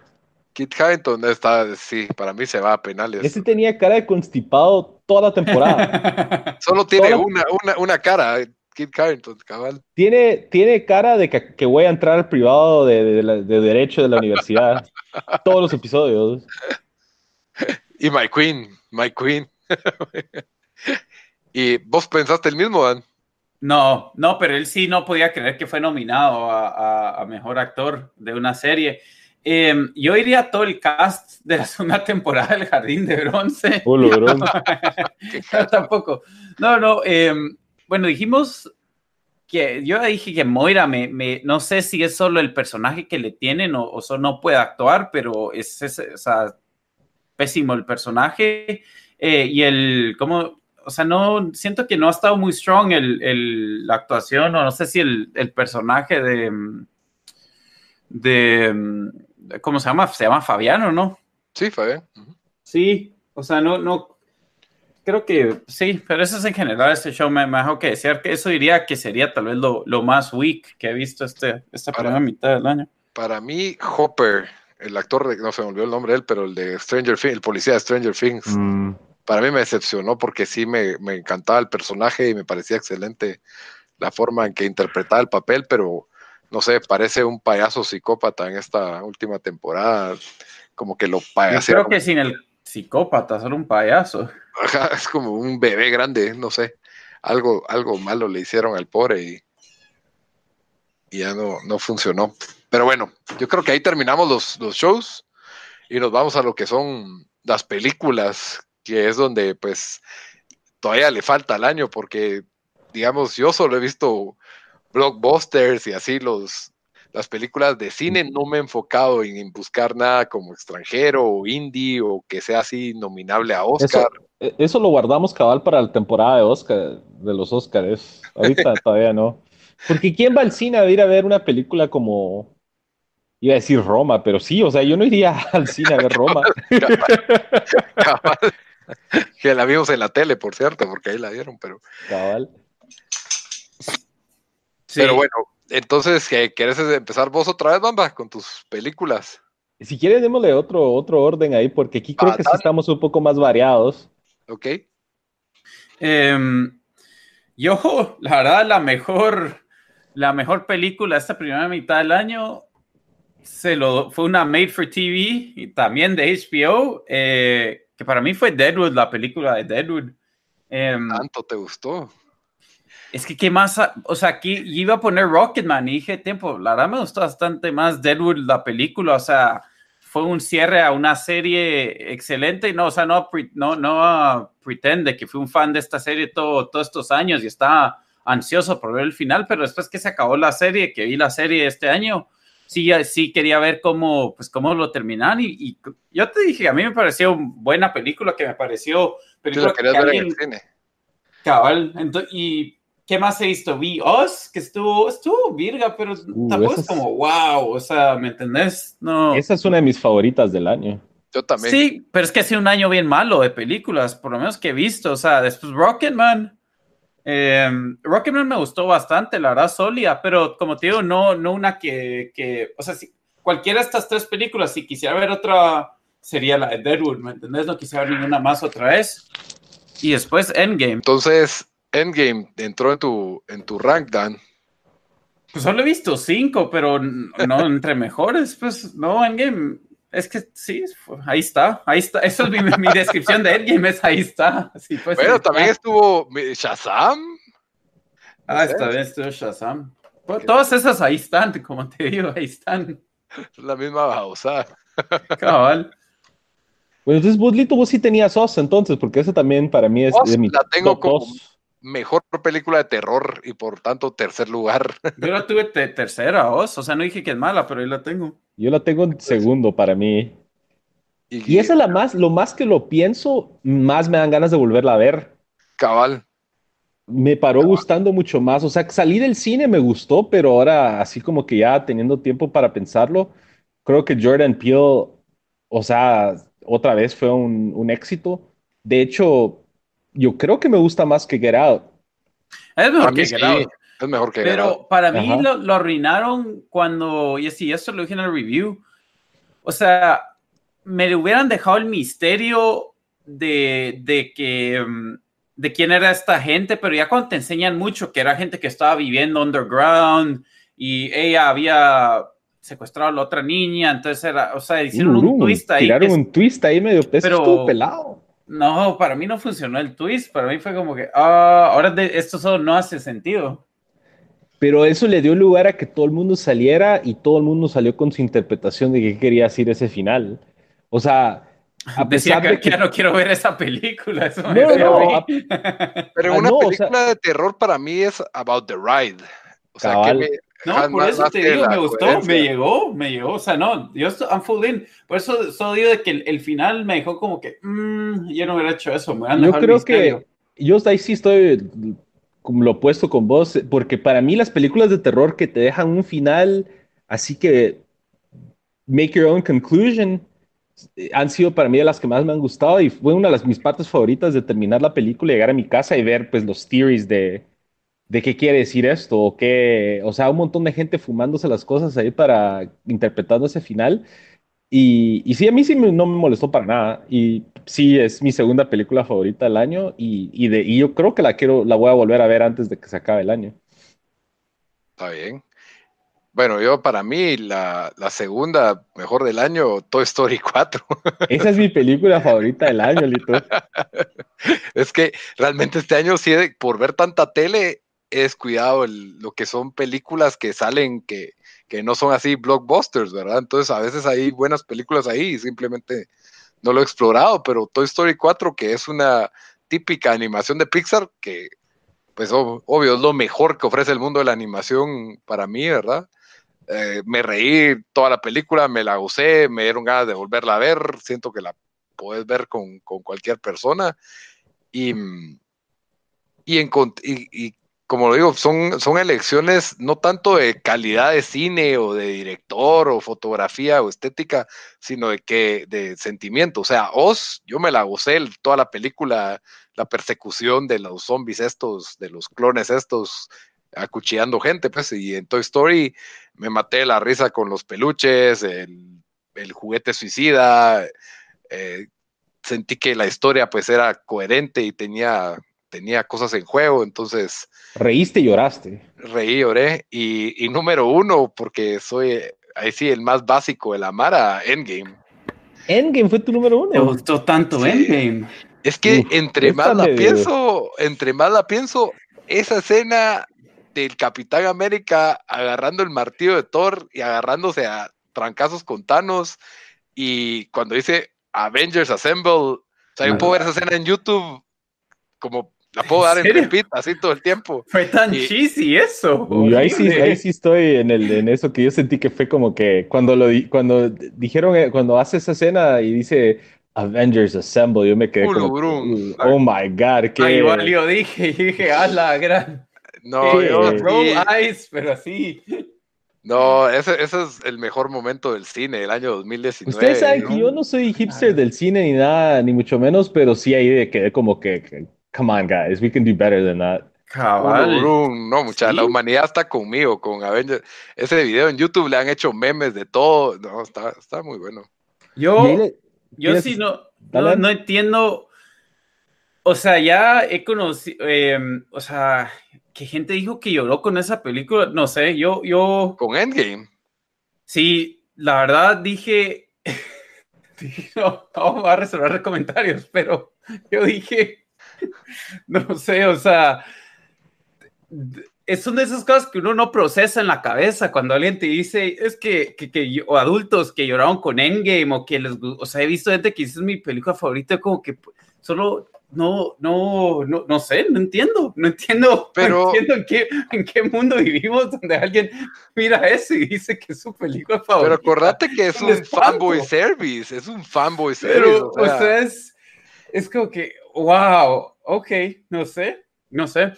Kit Harrington está, sí, para mí se va a penales. Ese tenía cara de constipado toda la temporada. Solo tiene una, una, una, cara, Kit Harrington, cabal. Tiene, tiene cara de que, voy a entrar al privado de, de, Derecho de la universidad. Todos los episodios. Y My Queen, My Queen. ¿Y vos pensaste el mismo, Dan? No, no, pero él sí no podía creer que fue nominado a, mejor actor de una serie. Em, yo iría todo el cast de la segunda temporada del Jardín de Bronce. no, tampoco. No, no. Em, bueno, dijimos que yo dije que Moira, me, no sé si es solo el personaje que le tienen o, solo no puede actuar, pero es, pésimo el personaje. Eh, y el, ¿cómo, o sea, no, siento que no ha estado muy strong el, la actuación, o no sé si el, personaje de, de, ¿cómo se llama? Se llama Fabiano, ¿no? Sí, Fabián. Sí, o sea, no, no, creo que sí, pero eso es en general este show, me, me que decir que eso diría que sería tal vez lo, más weak que he visto este, esta primera mitad del año. Para mí, Hopper, el actor, de, no se me olvidó el nombre de él, pero el de Stranger Things, el policía de Stranger Things. Mm para mí me decepcionó porque sí me, encantaba el personaje y me parecía excelente la forma en que interpretaba el papel, pero no sé, parece un payaso psicópata en esta última temporada, como que lo payaso. Creo que sin el psicópata, solo un payaso. es como un bebé grande, no sé, algo, algo malo le hicieron al pobre y, y ya no, no funcionó. Pero bueno, yo creo que ahí terminamos los, los shows y nos vamos a lo que son las películas que es donde pues todavía le falta el año porque digamos yo solo he visto blockbusters y así los las películas de cine no me he enfocado en, buscar nada como extranjero o indie o que sea así nominable a Oscar. E, eso, lo guardamos cabal para la temporada de Oscar, de los Oscars. Ahorita todavía no. Porque ¿quién va al cine a ir a ver una película como Iba a decir Roma, pero sí, o sea, yo no iría al cine a ver Roma. que la vimos en la tele, por cierto, porque ahí la dieron, pero. Cabal. Pero bueno, entonces, ¿quieres empezar vos otra vez, Bamba, con tus películas? Si quieres, démosle otro, otro orden ahí, porque aquí creo ah, que sí estamos un poco más variados. Ok. Em, yo, la verdad, la mejor, la mejor película esta primera mitad del año se lo, fue una Made for TV y también de HBO. Eh, que para mí fue Deadwood, la película de Deadwood. Em, ¿Tanto te gustó? Es que, ¿qué más? O sea, aquí iba a poner Rocketman y dije, tiempo, la verdad me gustó bastante más Deadwood, la película, o sea, fue un cierre a una serie excelente y no, o sea, no, no, no pretende que fui un fan de esta serie todo, todos estos años y estaba ansioso por ver el final, pero después que se acabó la serie, que vi la serie este año, sí, sí quería ver cómo, pues, cómo lo terminan. Y, yo te dije, a mí me pareció buena película, que me pareció película que ver en el cine. Cabal, y ¿Qué más he visto? Vi Oz, que estuvo, estuvo virga, pero uh, tampoco es como wow, o sea, ¿me entendés? No. Esa es una de mis favoritas del año. Yo también. Sí, pero es que ha sido un año bien malo de películas, por lo menos que he visto. O sea, después Rocketman. Eh, Rocketman me gustó bastante, la verdad, sólida, pero como te digo, no, no una que, que, o sea, si cualquiera de estas tres películas, si quisiera ver otra, sería la de Deadwood, ¿me entendés? No quisiera ver ninguna más otra vez. Y después Endgame. Entonces, Endgame entró en tu, en tu rank, Dan. Pues solo he visto cinco, pero no entre mejores. Pues no, Endgame. Es que sí, ahí está, ahí está. Eso es mi, descripción de Endgame, es ahí está. pues, bueno, también estuvo Shazam. Ah, está bien, estuvo Shazam. Pues, todas esas ahí están, como te digo, ahí están. La misma babosa. Cabal. Bueno, entonces, Budlito, vos sí tenías Oz entonces, porque eso también para mí es de mi La tengo como mejor película de terror y por tanto tercer lugar. Yo la tuve tercera, Oz, o sea, no dije que es mala, pero ahí la tengo. Yo la tengo en segundo para mí. Y, esa es la más, lo más que lo pienso, más me dan ganas de volverla a ver. Cabal. Me paró gustando mucho más. O sea, salí del cine me gustó, pero ahora, así como que ya teniendo tiempo para pensarlo, creo que Jordan Peele, o sea, otra vez fue un, un éxito. De hecho, yo creo que me gusta más que Get Out. Es mejor que Get Out. Es mejor que Pero para mí lo, arruinaron cuando, y sí, eso lo dije en el review. O sea, me hubieran dejado el misterio de, de que mm, de quién era esta gente, pero ya cuando te enseñan mucho que era gente que estaba viviendo underground y ella había secuestrado a la otra niña, entonces era, o sea, hicieron un twist ahí. Tiraron un twist ahí medio pero, pelado. No, para mí no funcionó el twist, para mí fue como que, ah, ahora esto solo no hace sentido. Pero eso le dio lugar a que todo el mundo saliera y todo el mundo salió con su interpretación de qué quería decir ese final. O sea, a pesar de que, ya no quiero ver esa película. Eso no, pero ah, una película de terror para mí es About the Ride. O sea, que me, no, por eso te digo, me gustó, me llegó, me llegó. O sea, no, yo I'm full in. Por eso solo digo de que el, final me dejó como que, mmm, yo no hubiera hecho eso. Me yo creo que yo ahí sí estoy como lo opuesto con vos, porque para mí las películas de terror que te dejan un final así que make your own conclusion eh, han sido para mí de las que más me han gustado y fue una de las, mis partes favoritas de terminar la película, llegar a mi casa y ver pues los theories de, de qué quiere decir esto, o qué, o sea, un montón de gente fumándose las cosas ahí para interpretando ese final. Y, y sí, a mí sí no me molestó para nada. Y sí, es mi segunda película favorita del año y, y, de, y yo creo que la quiero, la voy a volver a ver antes de que se acabe el año. Está bien. Bueno, yo para mí la, la, segunda mejor del año, Toy Story 4. Esa es mi película favorita del año, Lito. es que realmente este año sí, por ver tanta tele, he descuidado lo que son películas que salen que, que, no son así blockbusters, ¿verdad? Entonces a veces hay buenas películas ahí y simplemente no lo he explorado, pero Toy Story 4, que es una típica animación de Pixar, que pues obvio es lo mejor que ofrece el mundo de la animación para mí, ¿verdad? Eh, me reí toda la película, me la gocé, me dieron ganas de volverla a ver, siento que la puedes ver con, con cualquier persona y, y, en, y, y como lo digo, son, son elecciones no tanto de calidad de cine o de director o fotografía o estética, sino de que de sentimiento. O sea, Oz, yo me la gocé toda la película, la persecución de los zombies estos, de los clones estos, acuchillando gente, pues, y en Toy Story me maté la risa con los peluches, el, juguete suicida, eh, sentí que la historia pues era coherente y tenía tenía cosas en juego, entonces... Reíste y lloraste. Reí, lloré. Y, número uno, porque soy, ahí sí, el más básico, el amar a Endgame. Endgame fue tu número uno. Me gustó tanto Endgame. Es que entre más la pienso, entre más la pienso, esa escena del Capitán América agarrando el martillo de Thor y agarrándose a trancazos con Thanos y cuando dice Avengers Assemble, o sea, yo puedo ver esa escena en YouTube como la puedo dar en repeat así todo el tiempo. Fue tan cheesy eso. ahí sí, ahí sí estoy en, el, en eso que yo sentí que fue como que cuando, lo, cuando dijeron, eh, cuando hace esa escena y dice Avengers Assemble, yo me quedé como, oh my God. Qué... igual yo dije, dije, a la gran. No, yo, Roll Eyes, pero así. No, ese, ese, es el mejor momento del cine, el año 2019. Ustedes saben que yo no soy hipster del cine ni nada, ni mucho menos, pero sí ahí de que como que, come on guys, we can do better than that. Cabal. no, mucha, la humanidad está conmigo, con Avengers. Ese video en YouTube le han hecho memes de todo. No, está, está muy bueno. Yo, yo sí no, no, no, entiendo. O sea, ya he conocido, em, o sea, que gente dijo que lloró con esa película. No sé, yo, yo. Con Endgame. Sí, la verdad dije. no, vamos a resolver comentarios, pero yo dije. no sé, o sea. Es una de esas cosas que uno no procesa en la cabeza cuando alguien te dice, es que, que, que o adultos que lloraron con Endgame o que les, o sea, he visto gente que dice es mi película favorita, como que solo no, no, no, no sé, no entiendo, no entiendo, pero, entiendo en qué, en qué mundo vivimos donde alguien mira eso y dice que es su película favorita. Pero acordate que es un fanboy service, es un fanboy service. Pero, o sea, es, es, como que, wow, ok, no sé, no sé.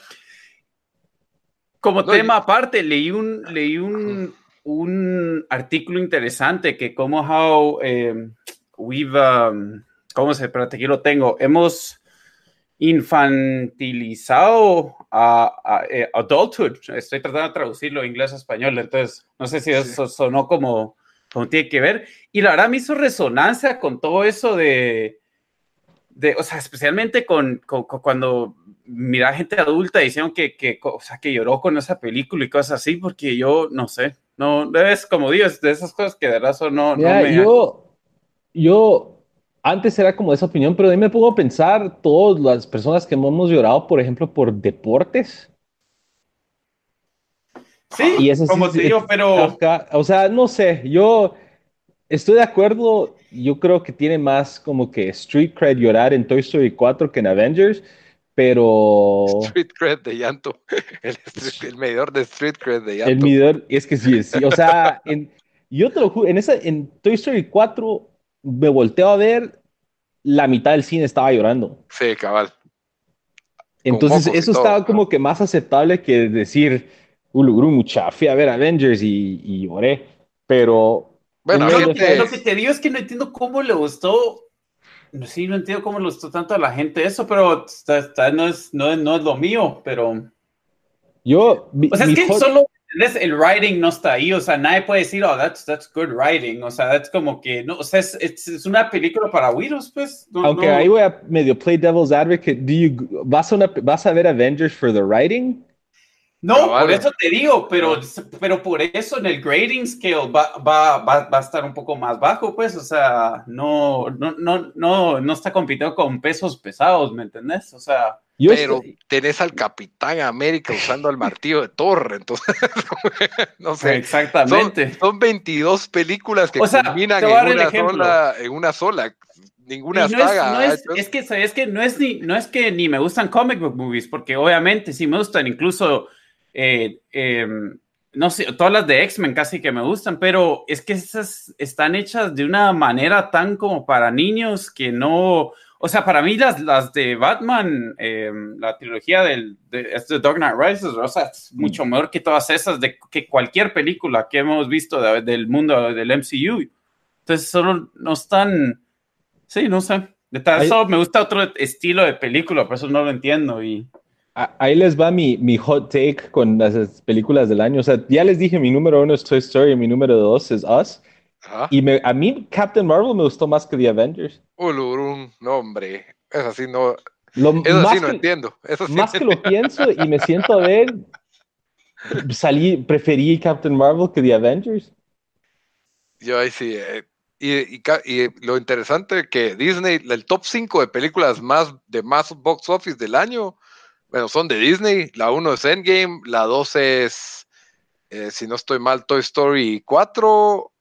Como tema aparte, leí un, leí un, un artículo interesante que como how eh, we've, um, ¿cómo se? Espérate, aquí lo tengo. Hemos infantilizado a, eh, adulthood. Estoy tratando de traducirlo inglés a español, entonces no sé si eso sonó como, como tiene que ver. Y la verdad me hizo resonancia con todo eso de, de o sea, especialmente con, cuando mira gente adulta diciendo que, que, o sea, que lloró con esa película y cosas así, porque yo no sé, no, es como Dios, de esas cosas que de razón no, no me... Yo, yo antes era como esa opinión, pero ahí me pongo a pensar todas las personas que hemos llorado, por ejemplo, por deportes. Sí, y como te digo, pero... O sea, no sé, yo estoy de acuerdo, yo creo que tiene más como que street cred llorar en Toy Story 4 que en Avengers, pero... Street cred de llanto, el, medidor de street cred de llanto. El medidor, es que sí, sí, o sea, en, yo te lo juro, en, esa, en Toy Story 4 me volteo a ver, la mitad del cine estaba llorando. Sí, cabal. Entonces, eso estaba como que más aceptable que decir, Ulugru, mucha, fui a ver Avengers y, y lloré. Pero. Bueno, lo que te digo es que no entiendo cómo le gustó. Sí, no entiendo cómo le gustó tanto a la gente eso, pero no, es, no, no, es, lo mío, pero. Yo. o sea, es que solo el writing no está ahí, o sea, nadie puede decir, oh, that's, that's good writing, o sea, es como que, no, o sea, es, es, una película para Widows, pues. Aunque ahí voy a medio play devil's advocate, do you, ¿vas, a una, ¿vas a ver Avengers for the writing? No, por eso te digo, pero, pero por eso en el grading scale va, va, va, va, a estar un poco más bajo, pues, o sea, no, no, no, no, no está compitiendo con pesos pesados, ¿me entendés? O sea pero tenés al Capitán América usando el martillo de Thor, entonces, no sé. Exactamente. Son, 22 películas que terminan en, una sola, en una sola. Ninguna saga. Es, es, que, es que no es, ni, no es que ni me gustan comic book movies, porque obviamente sí me gustan, incluso, eh, em, no sé, todas las de X-Men casi que me gustan, pero es que esas están hechas de una manera tan como para niños que no o sea, para mí las, las de Batman, eh, la trilogía del, de, este Dark Knight Rises, o sea, es mucho mejor que todas esas, de que cualquier película que hemos visto del mundo del MCU. Entonces, solo no están, sí, no sé. De tal, eso me gusta otro estilo de película, por eso no lo entiendo. Y... Ahí les va mi, mi hot take con las películas del año. O sea, ya les dije, mi número uno es Toy Story, mi número dos es Us. Y me, a mí Captain Marvel me gustó más que The Avengers. Ulurum, no hombre, es así no. Lo, eso sí no entiendo. más que lo pienso y me siento a ver, salí, preferí Captain Marvel que The Avengers. Yo ahí sí. Eh, y, y, lo interesante que Disney, el top 5 de películas más de más box office del año, bueno, son de Disney. La 1 es Endgame, la 2 es, eh, si no estoy mal, Toy Story 4,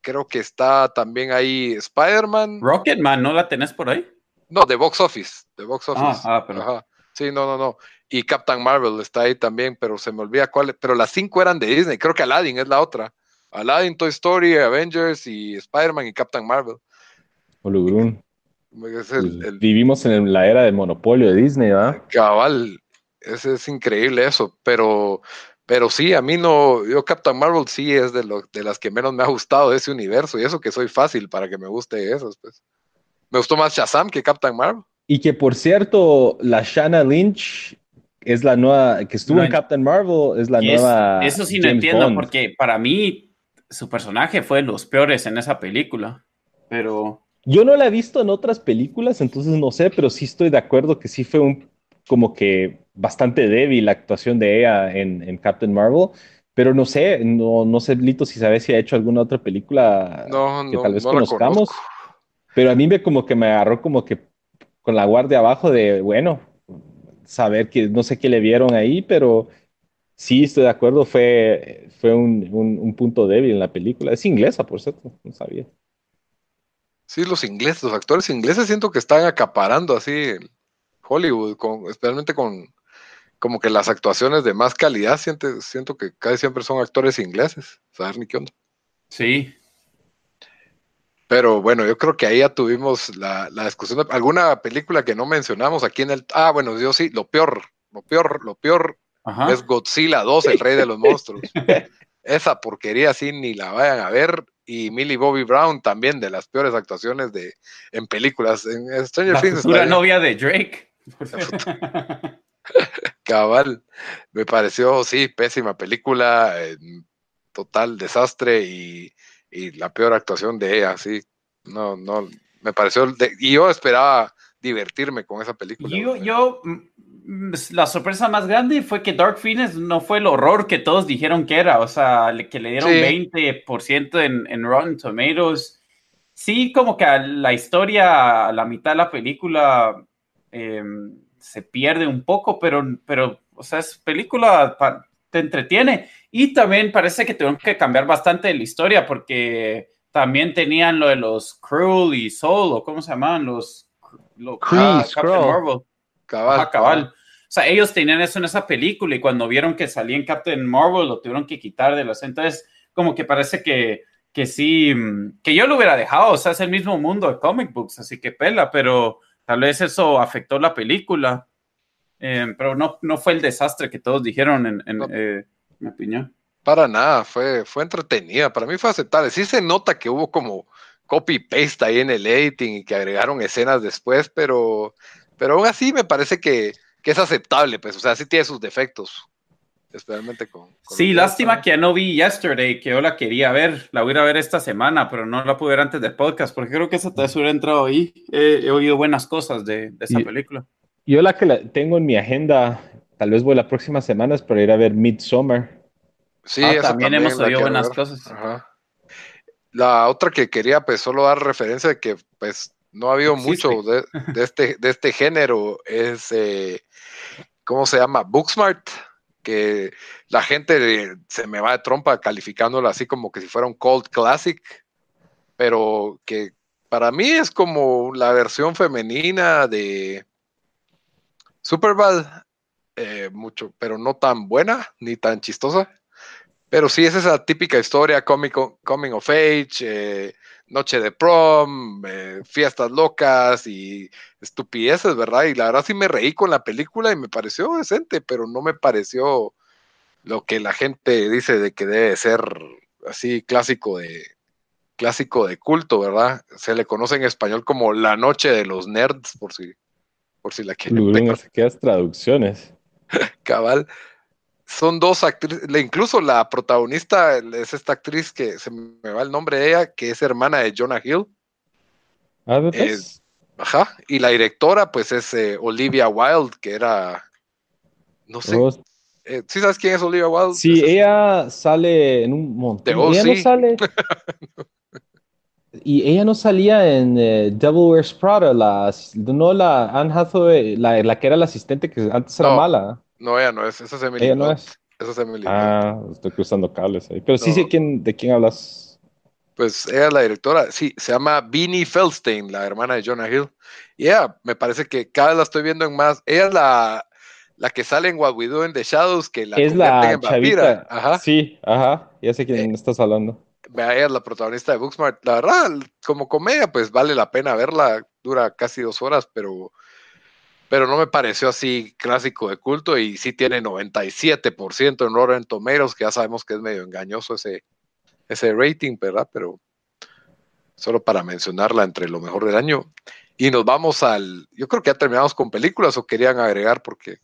creo que está también ahí Spider-Man. Rocketman, ¿no la tenés por ahí? No, de Box Office, de Box ah, Office. Ah, pero... Sí, no, no, no. Y Captain Marvel está ahí también, pero se me olvida cuál. Pero las cinco eran de Disney. Creo que Aladdin es la otra. Aladdin, Toy Story, Avengers y Spider-Man y Captain Marvel. Pues, vivimos en la era del monopolio de Disney, ¿verdad? Cabal. es, es increíble eso, pero, pero sí, a mí no, yo Captain Marvel sí es de, lo, de las que menos me ha gustado de ese universo, y eso que soy fácil para que me guste esos, pues. Me gustó más Shazam que Captain Marvel. Y que por cierto, la Shanna Lynch es la nueva, que estuvo en Captain Marvel, es la nueva. eso sí no entiendo, porque para mí su personaje fue de los peores en esa película, pero. Yo no la he visto en otras películas, entonces no sé, pero sí estoy de acuerdo que sí fue un como que bastante débil la actuación de ella en, Captain Marvel. Pero no sé, no, no sé, Lito, si sabes si ha hecho alguna otra película que tal vez conozcamos. Pero a mí me como que me agarró como que con la guardia abajo de, bueno, saber que no sé qué le vieron ahí, pero sí estoy de acuerdo, fue, fue un, un punto débil en la película. Es inglesa, por cierto, no sabía. Sí, los ingleses, los actores ingleses siento que están acaparando así Hollywood, con, especialmente con como que las actuaciones de más calidad, siento, siento que casi siempre son actores ingleses. ¿Sabes ni qué onda? Sí. Pero bueno, yo creo que ahí ya tuvimos la, discusión de alguna película que no mencionamos aquí en el. Ah, bueno, yo sí, lo peor, lo peor, lo peor es Godzilla 2, el rey de los monstruos. Esa porquería sí ni la vayan a ver y Millie Bobby Brown también de las peores actuaciones de en películas en Stranger Things. La novia de Drake. Cabal, me pareció sí pésima película, total desastre y, la peor actuación de ella, sí. No, no, me pareció y yo esperaba divertirme con esa película. Yo, yo la sorpresa más grande fue que Dark Phoenix no fue el horror que todos dijeron que era, o sea, que le dieron 20% en, en Rotten Tomatoes. Sí, como que la historia, a la mitad de la película em, se pierde un poco, pero, pero, o sea, es película, te entretiene. Y también parece que tuvieron que cambiar bastante la historia porque también tenían lo de los Cruel y Soul, o cómo se llamaban los... los ah, Cabal. cabal. O sea, ellos tenían eso en esa película y cuando vieron que salía en Captain Marvel lo tuvieron que quitar de los. Entonces, como que parece que, que sí, mm, que yo lo hubiera dejado. O sea, es el mismo mundo de comic books, así que pela, pero tal vez eso afectó la película. Eh, pero no, no fue el desastre que todos dijeron, en, en eh, mi opinión. Para nada, fue, fue entretenida. Para mí fue aceptable. Sí se nota que hubo como copy-paste ahí en el editing y que agregaron escenas después, pero pero aún así me parece que, es aceptable, pues, o sea, sí tiene sus defectos. Especialmente con. sí, lástima que ya no vi Yesterday, que yo la quería ver, la voy a ver esta semana, pero no la pude ver antes del podcast, porque creo que esa te hubiera entrado ahí. he oído buenas cosas de, esa película. Yo la que la tengo en mi agenda, tal vez voy la próxima semana, es para ir a ver Midsommar. Sí, ah, también, hemos oído buenas cosas. La otra que quería, pues, solo dar referencia de que, pues, no ha habido mucho de, este, de este género. Es, eh, ¿cómo se llama? Booksmart, que la gente se me va de trompa calificándolo así como que si fuera un cold classic, pero que para mí es como la versión femenina de Superbad, eh, mucho, pero no tan buena ni tan chistosa. Pero sí es esa típica historia coming, coming of age, eh, noche de prom, eh, fiestas locas y estupideces, ¿verdad? Y la verdad sí me reí con la película y me pareció decente, pero no me pareció lo que la gente dice de que debe ser así clásico de clásico de culto, ¿verdad? Se le conoce en español como La noche de los nerds, por si por si la quieren. qué traducciones. Cabal son dos actrices, incluso la protagonista es esta actriz que se me va el nombre de ella, que es hermana de Jonah Hill. Ah, ajá, y la directora pues es eh, Olivia Wilde, que era, no sé, oh. eh, ¿sí sabes quién es Olivia Wilde? Sí, ella sale en un montón. De ella no sale... y ella no salía en eh, Devil Wears Prada, la, no la Anne Hathaway, la, la, que era la asistente que antes era mala. No, ella no es, esa es Emily. Ella no es. Esa es Emily. Ah, estoy cruzando cables ahí. Pero sí sé quién, de quién hablas. Pues ella es la directora, sí, se llama Beanie Feldstein, la hermana de Jonah Hill. Y ella, me parece que cada vez la estoy viendo en más. Ella es la, la que sale en What We Do in the Shadows, que la es la en chavita. Ajá. Sí, ajá, ya sé quién eh, estás hablando. Ella es la protagonista de Booksmart. La verdad, como comedia, pues vale la pena verla. Dura casi dos horas, pero pero no me pareció así clásico de culto y sí tiene 97% en Rotten Tomatoes, que ya sabemos que es medio engañoso ese, ese rating, ¿verdad? Pero solo para mencionarla entre lo mejor del año. Y nos vamos al, yo creo que ya terminamos con películas o querían agregar porque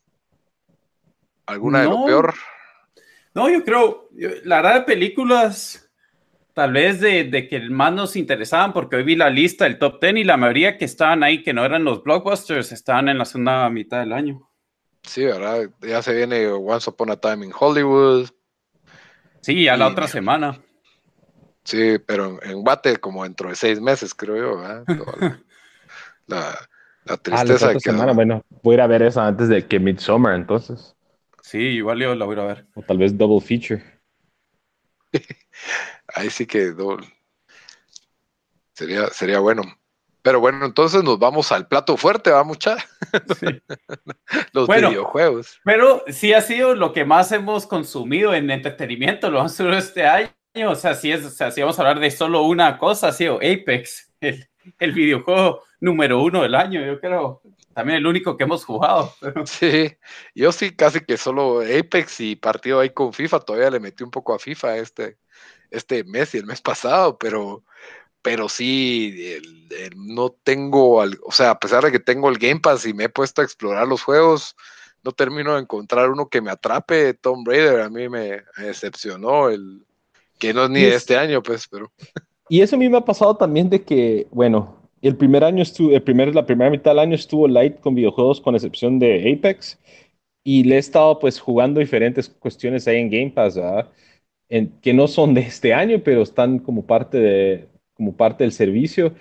alguna de lo peor. No, yo creo, la verdad de películas, tal vez de, que más nos interesaban, porque hoy vi la lista, el top 10 y la mayoría que estaban ahí, que no eran los blockbusters, estaban en la segunda mitad del año. Sí, ¿verdad? Ya se viene Once Upon a Time in Hollywood. Sí, ya la otra semana. Sí, pero en, Guate como dentro de seis meses, creo yo. La, la, ah, tristeza. de semana, bueno, voy a ir a ver esa antes de que Midsommar, entonces. Sí, igual yo la voy a ver. O tal vez double feature. Ahí sí que sería, sería bueno. Pero bueno, entonces nos vamos al plato fuerte, ¿va mucha? Los videojuegos. Pero sí ha sido lo que más hemos consumido en entretenimiento lo hecho este año. O sea, si es, o sea, si vamos a hablar de solo una cosa, ha sido Apex, el, el videojuego número uno del año, yo creo. También el único que hemos jugado. Sí, yo sí casi que solo Apex y partido ahí con FIFA, todavía le metí un poco a FIFA este, este mes y el mes pasado, pero, pero sí, no tengo, o sea, a pesar de que tengo el Game Pass y me he puesto a explorar los juegos, no termino de encontrar uno que me atrape. Tom Raider a mí me, decepcionó, el que no es ni de este año, pues, pero. Y eso a mí me ha pasado también de que, bueno, el primer año estuvo, el primer, la primera mitad del año estuvo light con videojuegos con excepción de Apex y le he estado pues jugando diferentes cuestiones ahí en Game Pass, En, que no son de este año, pero están como parte, de, como parte del servicio.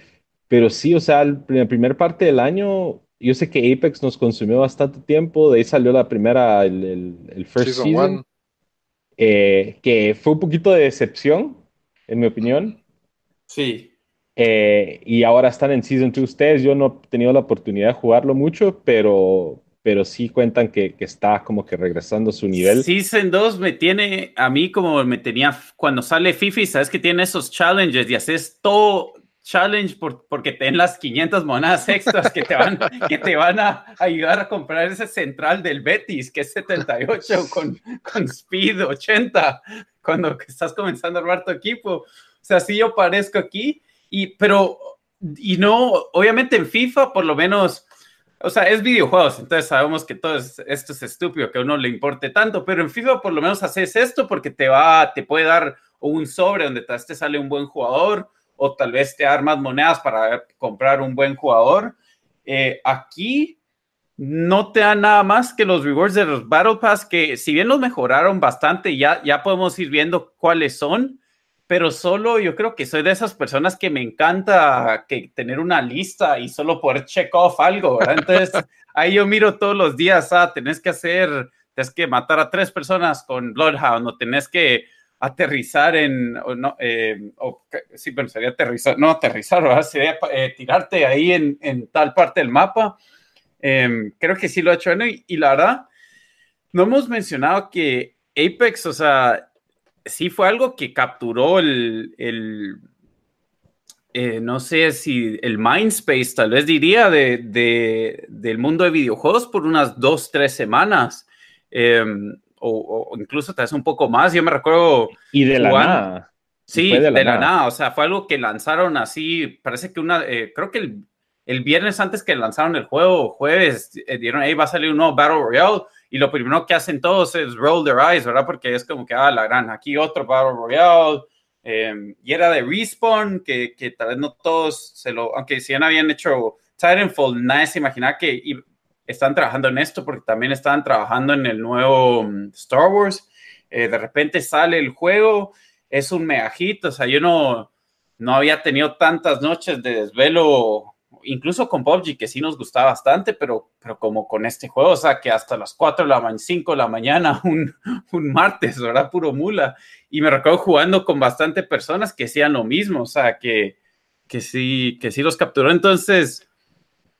Pero sí, o sea, la primera parte del año, yo sé que Apex nos consumió bastante tiempo, de ahí salió la primera, el, el, first season, eh, que fue un poquito de decepción, en mi opinión. Sí. Eh, y ahora están en Season 2 ustedes. Yo no he tenido la oportunidad de jugarlo mucho, pero, pero sí cuentan que, que, está como que regresando a su nivel. Season 2 me tiene a mí como me tenía cuando sale Fifi, sabes que tiene esos challenges y haces todo challenge por, porque ten las 500 monedas extras que te van, que te van a ayudar a comprar ese central del Betis, que es 78 con, con speed 80, cuando estás comenzando a armar tu equipo. O sea, si yo parezco aquí y, pero, y no, obviamente en FIFA, por lo menos, o sea, es videojuegos, entonces sabemos que todo esto es estúpido, que a uno le importe tanto, pero en FIFA por lo menos haces esto porque te va, te puede dar un sobre donde te sale un buen jugador o tal vez te armas monedas para comprar un buen jugador. Eh, aquí no te da nada más que los rewards de los Battle Pass, que si bien los mejoraron bastante, ya, ya podemos ir viendo cuáles son pero solo yo creo que soy de esas personas que me encanta que tener una lista y solo poder check off algo, ¿verdad? Entonces, ahí yo miro todos los días, ah, tenés que hacer, tenés que matar a tres personas con Bloodhound o tenés que aterrizar en, o no, eh, o, sí, bueno, sería aterrizar, no aterrizar, ¿verdad? Sería eh, tirarte ahí en, en, tal parte del mapa. Em, creo que sí lo ha hecho bueno y, y la verdad, no hemos mencionado que Apex, o sea, sí fue algo que capturó el, eh, no sé si el Mindspace, tal vez diría, de, del mundo de videojuegos por unas dos, tres semanas. Em, o, incluso tal vez un poco más. Yo me recuerdo. Y de la nada. Sí, de, la, nada. O sea, fue algo que lanzaron así. Parece que una. Eh, creo que el, viernes antes que lanzaron el juego, jueves, eh, dieron ahí va a salir un nuevo Battle Royale y lo primero que hacen todos es roll their eyes, ¿verdad? Porque es como que, ah, la gran, aquí otro Battle Royale, em, y era de Respawn, que, que, tal vez no todos se lo, aunque si ya habían hecho Titanfall, nadie se imaginaba que están trabajando en esto, porque también estaban trabajando en el nuevo mm, Star Wars. Eh, de repente sale el juego, es un mega o sea, yo no, no había tenido tantas noches de desvelo incluso con PUBG, que sí nos gustaba bastante, pero, pero como con este juego, o sea, que hasta las 4 de la mañana, 5 de la mañana, un, un, martes, ¿verdad? Puro mula. Y me recuerdo jugando con bastante personas que hacían lo mismo, o sea, que, que sí, que sí los capturó. Entonces,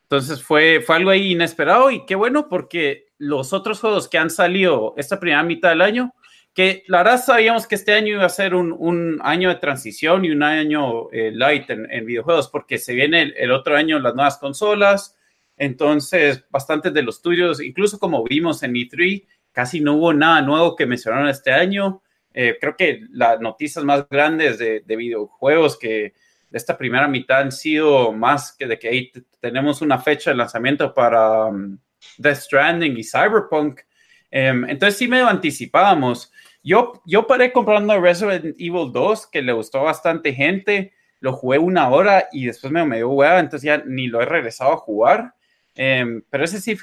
entonces fue, fue algo ahí inesperado y qué bueno porque los otros juegos que han salido esta primera mitad del año que la verdad sabíamos que este año iba a ser un, un año de transición y un año eh, light en, videojuegos, porque se viene el, otro año las nuevas consolas, Entonces, bastantes de los estudios, incluso como vimos en E3, casi no hubo nada nuevo que mencionaron este año. Eh, creo que las noticias más grandes de, videojuegos que de esta primera mitad han sido más que de que ahí tenemos una fecha de lanzamiento para um, Death Stranding y Cyberpunk. Em, entonces sí me anticipábamos. Yo, yo paré comprando Resident Evil 2, que le gustó bastante gente. Lo jugué una hora y después me, me dio hueá, entonces ya ni lo he regresado a jugar. Em, pero ese sí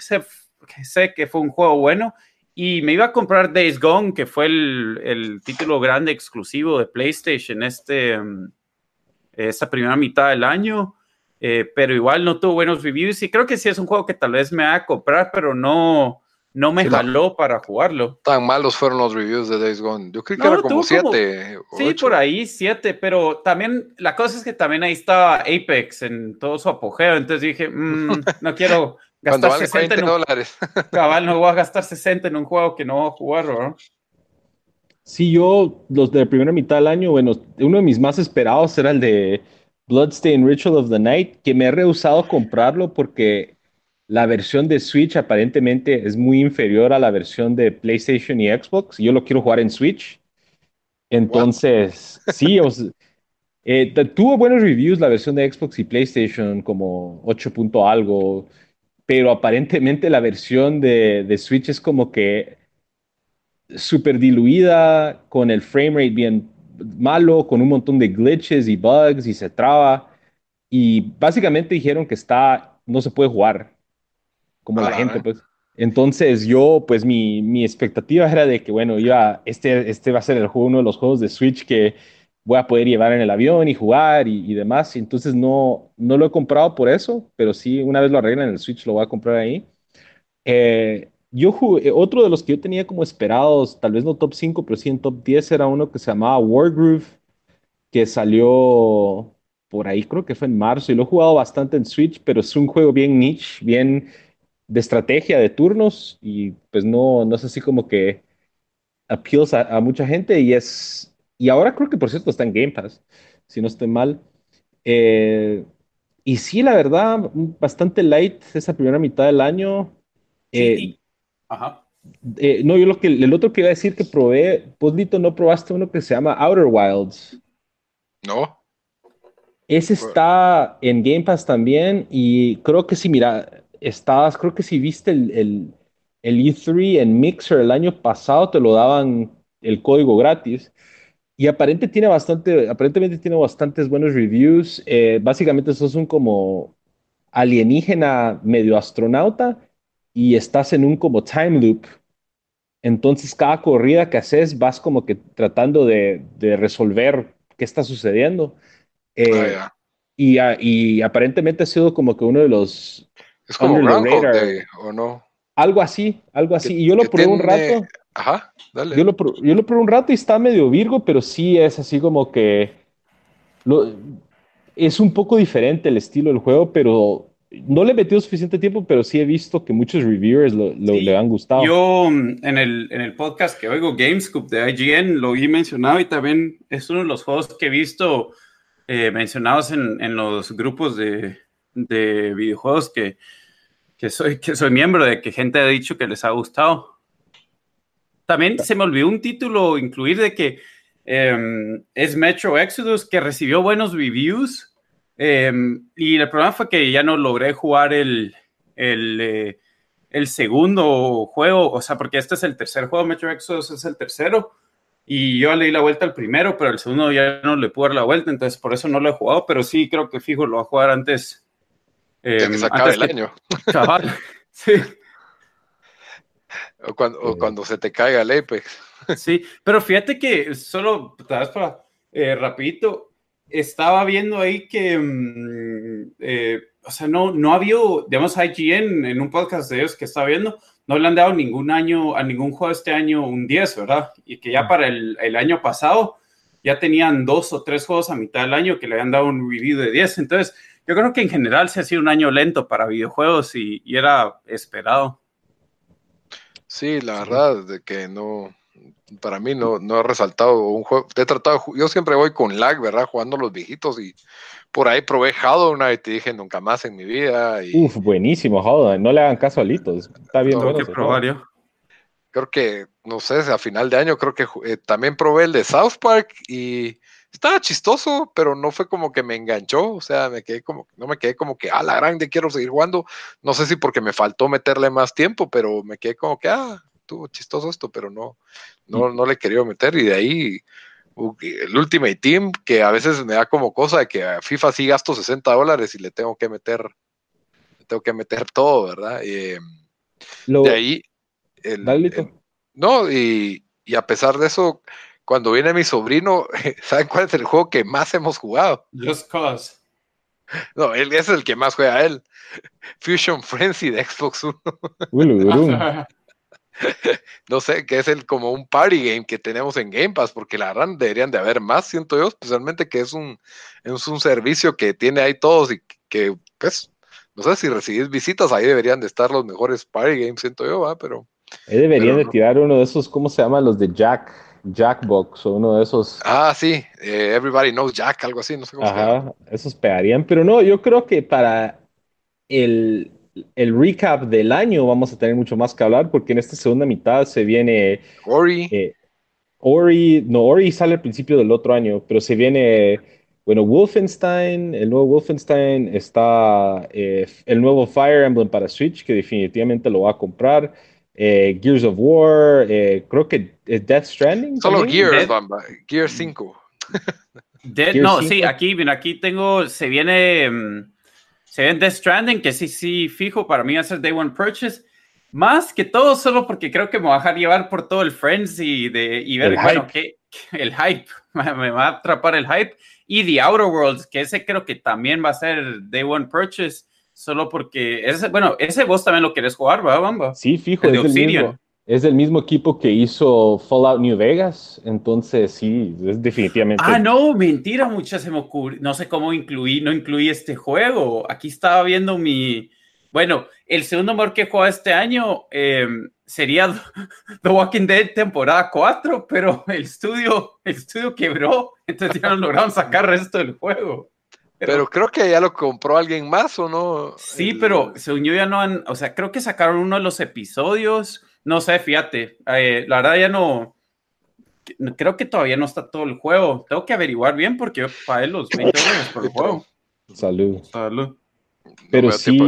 sé, que fue un juego bueno. Y me iba a comprar Days Gone, que fue el, el título grande exclusivo de PlayStation este, em, esta primera mitad del año. Eh, pero igual no tuvo buenos reviews. Y creo que sí es un juego que tal vez me va a comprar, pero no, no me jaló para jugarlo. Tan malos fueron los reviews de Days Gone. Yo creo que era como siete. sí, por ahí siete, pero también la cosa es que también ahí estaba Apex en todo su apogeo. Entonces dije, mm, no quiero gastar 60 en un, dólares. Cabal, no voy a gastar 60 en un juego que no voy a jugar, ¿no? Sí, yo, los de la primera mitad del año, bueno, uno de mis más esperados era el de Bloodstained Ritual of the Night, que me he rehusado comprarlo porque la versión de Switch aparentemente es muy inferior a la versión de PlayStation y Xbox. Yo lo quiero jugar en Switch. Entonces, sí, eh, tuvo buenos reviews la versión de Xbox y PlayStation, como 8 punto algo, pero aparentemente la versión de, de Switch es como que súper diluida, con el frame rate bien malo, con un montón de glitches y bugs y se traba. Y básicamente dijeron que está, no se puede jugar como la gente, pues. Entonces yo, pues mi, mi, expectativa era de que, bueno, iba, este, este va a ser el juego, uno de los juegos de Switch que voy a poder llevar en el avión y jugar y, demás. Y entonces no, no lo he comprado por eso, pero sí, una vez lo arreglen en el Switch, lo voy a comprar ahí. Eh, yo jugué, otro de los que yo tenía como esperados, tal vez no top 5, pero sí en top 10, era uno que se llamaba Wargroove, que salió por ahí, creo que fue en marzo, y lo he jugado bastante en Switch, pero es un juego bien niche, bien de estrategia, de turnos, y pues no, no es así como que appeals a, mucha gente, y es, y ahora creo que por cierto está en Game Pass, si no estoy mal. Eh, y sí, la verdad, bastante light esa primera mitad del año. Eh, Ajá. Eh, no, yo lo que, el otro que iba a decir que probé, Poslito, ¿no probaste uno que se llama Outer Wilds? No. Ese está en Game Pass también y creo que sí, mira, estabas, creo que si viste el, el, el, E3 en Mixer el año pasado, te lo daban el código gratis. Y aparente tiene bastante, aparentemente tiene bastantes buenos reviews. Eh, básicamente sos un como alienígena medio astronauta y estás en un como time loop. Entonces cada corrida que haces vas como que tratando de, de resolver qué está sucediendo. Eh, ah, y, y, aparentemente ha sido como que uno de los es como ¿o no? Algo así, algo así. y yo lo probé un rato. Ajá, dale. Yo lo, yo lo probé un rato y está medio virgo, pero sí es así como que. Lo, es un poco diferente el estilo del juego, pero no le he metido suficiente tiempo, pero sí he visto que muchos reviewers lo, le han gustado. Yo mm, en el, en el podcast que oigo Gamescoop de IGN lo he mencionado y también es uno de los juegos que he visto eh, mencionados en, en, los grupos de, de videojuegos que, que, soy, que soy miembro, de que gente ha dicho que les ha gustado. También se me olvidó un título incluir de que em, es Metro Exodus, que recibió buenos reviews. Em, y el problema fue que ya no logré jugar el, el, eh, el, segundo juego, o sea, porque este es el tercer juego, Metro Exodus es el tercero. Y yo le di la vuelta al primero, pero el segundo ya no le pude dar la vuelta, entonces por eso no lo he jugado, pero sí creo que fijo lo va a jugar antes eh, que se acabe el año. sí. O cuando, cuando se te caiga el Apex. Sí, pero fíjate que solo, tal para, eh, rapidito, estaba viendo ahí que, mm, eh, o sea, no, no había, digamos, IGN en un podcast de ellos que estaba viendo, no le han dado ningún año, a ningún juego este año un 10, ¿verdad? Y que ya mm. para el, el, año pasado ya tenían dos o tres juegos a mitad del año que le habían dado un review de 10. Entonces, yo creo que en general se ha sido un año lento para videojuegos y, era esperado. Sí, la verdad, de que no, para mí no, no ha resaltado un juego. He tratado, yo siempre voy con lag, ¿verdad? Jugando los viejitos y por ahí probé Knight y te dije nunca más en mi vida. Y... Uf, buenísimo Hollow No le hagan caso a Litos. Está bien bueno. que probar yo. Creo que, no sé, a final de año creo que eh, también probé el de South Park y estaba chistoso, pero no fue como que me enganchó, o sea, me quedé como, no me quedé como que, a la grande quiero seguir jugando, no sé si porque me faltó meterle más tiempo, pero me quedé como que, ah, estuvo chistoso esto, pero no, no, no le quería meter y de ahí el Ultimate Team, que a veces me da como cosa de que a FIFA sí gasto 60 dólares y le tengo que meter, le tengo que meter todo, ¿verdad? Y, de ahí, no, y, y a pesar de eso, cuando viene mi sobrino, ¿saben cuál es el juego que más hemos jugado? Just Cause. No, él es el que más juega él. Fusion Frenzy de Xbox One. no sé, que es el como un party game que tenemos en Game Pass, porque la verdad deberían de haber más, siento yo, especialmente que es un, es un servicio que tiene ahí todos y que, pues, no sé si recibís visitas, ahí deberían de estar los mejores party games, siento yo, ¿va? Pero. Ahí deberían de tirar uno de esos, ¿cómo se llaman? Los de Jack Jackbox o uno de esos. Ah, sí, eh, Everybody Knows Jack, algo así, no sé cómo Ajá, esos pegarían, pero no, yo creo que para el, el, recap del año vamos a tener mucho más que hablar porque en esta segunda mitad se viene. Ori. Eh, Ori, no, Ori sale al principio del otro año, pero se viene, bueno, Wolfenstein, el nuevo Wolfenstein, está eh, el nuevo Fire Emblem para Switch, que definitivamente lo va a comprar. Eh, Gears of War, eh, creo que Death Stranding. Solo Gears, Gears 5. no, sí, aquí, aquí tengo, se viene, mm, se viene Death Stranding, que sí, sí, fijo, para mí va a ser Day One Purchase. Más que todo, solo porque creo que me va a dejar llevar por todo el Friends y, de, y ver, el bueno, que, el hype, me va a atrapar el hype. Y The Outer Worlds, que ese creo que también va a ser Day One Purchase solo porque, ese, bueno, ese vos también lo querés jugar, ¿verdad, Bamba? Sí, fijo, es, del mismo, es del mismo equipo que hizo Fallout New Vegas, entonces sí, es definitivamente. Ah, no, mentira, muchas se me ocurrió, no sé cómo incluí, no incluí este juego, aquí estaba viendo mi, bueno, el segundo amor que he jugado este año em, sería The Walking Dead temporada 4, pero el estudio, el estudio quebró, entonces ya no lograron sacar el resto del juego. Pero, creo que ya lo compró alguien más, ¿o no? Sí, pero según yo ya no han, o sea, creo que sacaron uno de los episodios, no sé, fíjate, eh, la verdad ya no, creo que todavía no está todo el juego, tengo que averiguar bien porque yo pagué los 20 dólares por el juego. Salud. Salud. Pero sí,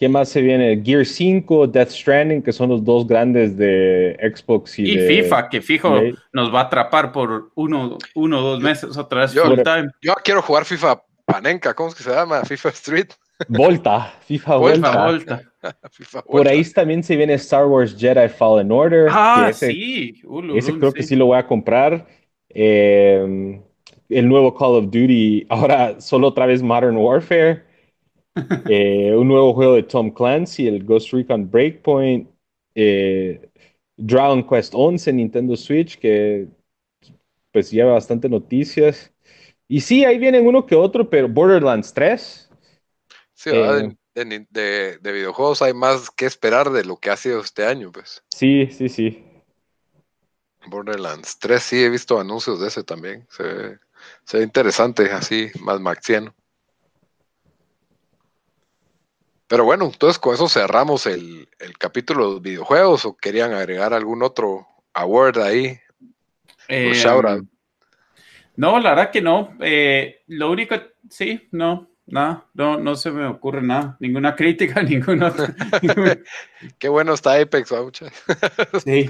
¿qué más se viene? Gear 5, Death Stranding, que son los dos grandes de Xbox y, y FIFA, que fijo nos va a atrapar por uno o dos meses otra vez yo, full time. Yo quiero jugar FIFA Panenka, ¿cómo es que se llama? FIFA Street. Volta, FIFA Volta. Volta. Por ahí también se viene Star Wars Jedi Fallen Order. Ah, sí. ese creo que sí lo voy a comprar. Eh, el nuevo Call of Duty, ahora solo otra vez Modern Warfare. Eh, un nuevo juego de Tom Clancy, el Ghost Recon Breakpoint. Eh, Dragon Quest 11 Nintendo Switch, que pues lleva bastante noticias. Y sí, ahí vienen uno que otro, pero Borderlands 3. Sí, eh, de, videojuegos hay más que esperar de lo que ha sido este año, pues. Sí, sí, sí. Borderlands 3, sí, he visto anuncios de ese también. Se ve, interesante, así, más maxiano. Pero bueno, entonces con eso cerramos el, el capítulo de los videojuegos o querían agregar algún otro award ahí. Eh, no, la verdad que no. Eh, lo único, sí, no, nada, no, no se me ocurre nada, ninguna crítica, ninguna. Qué bueno está Apex, muchas. Sí.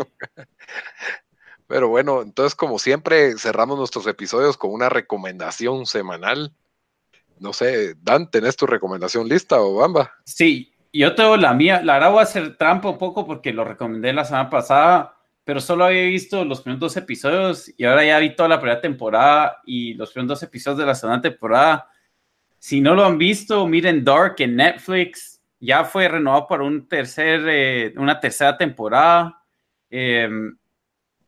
Pero bueno, entonces como siempre cerramos nuestros episodios con una recomendación semanal. No sé, Dan, ¿tenés tu recomendación lista o Bamba? Sí, yo tengo la mía. La verdad voy a hacer trampa un poco porque lo recomendé la semana pasada pero solo había visto los primeros dos episodios y ahora ya vi toda la primera temporada y los primeros dos episodios de la segunda temporada. Si no lo han visto, miren Dark en Netflix. Ya fue renovado para un tercer, eh, una tercera temporada. Em,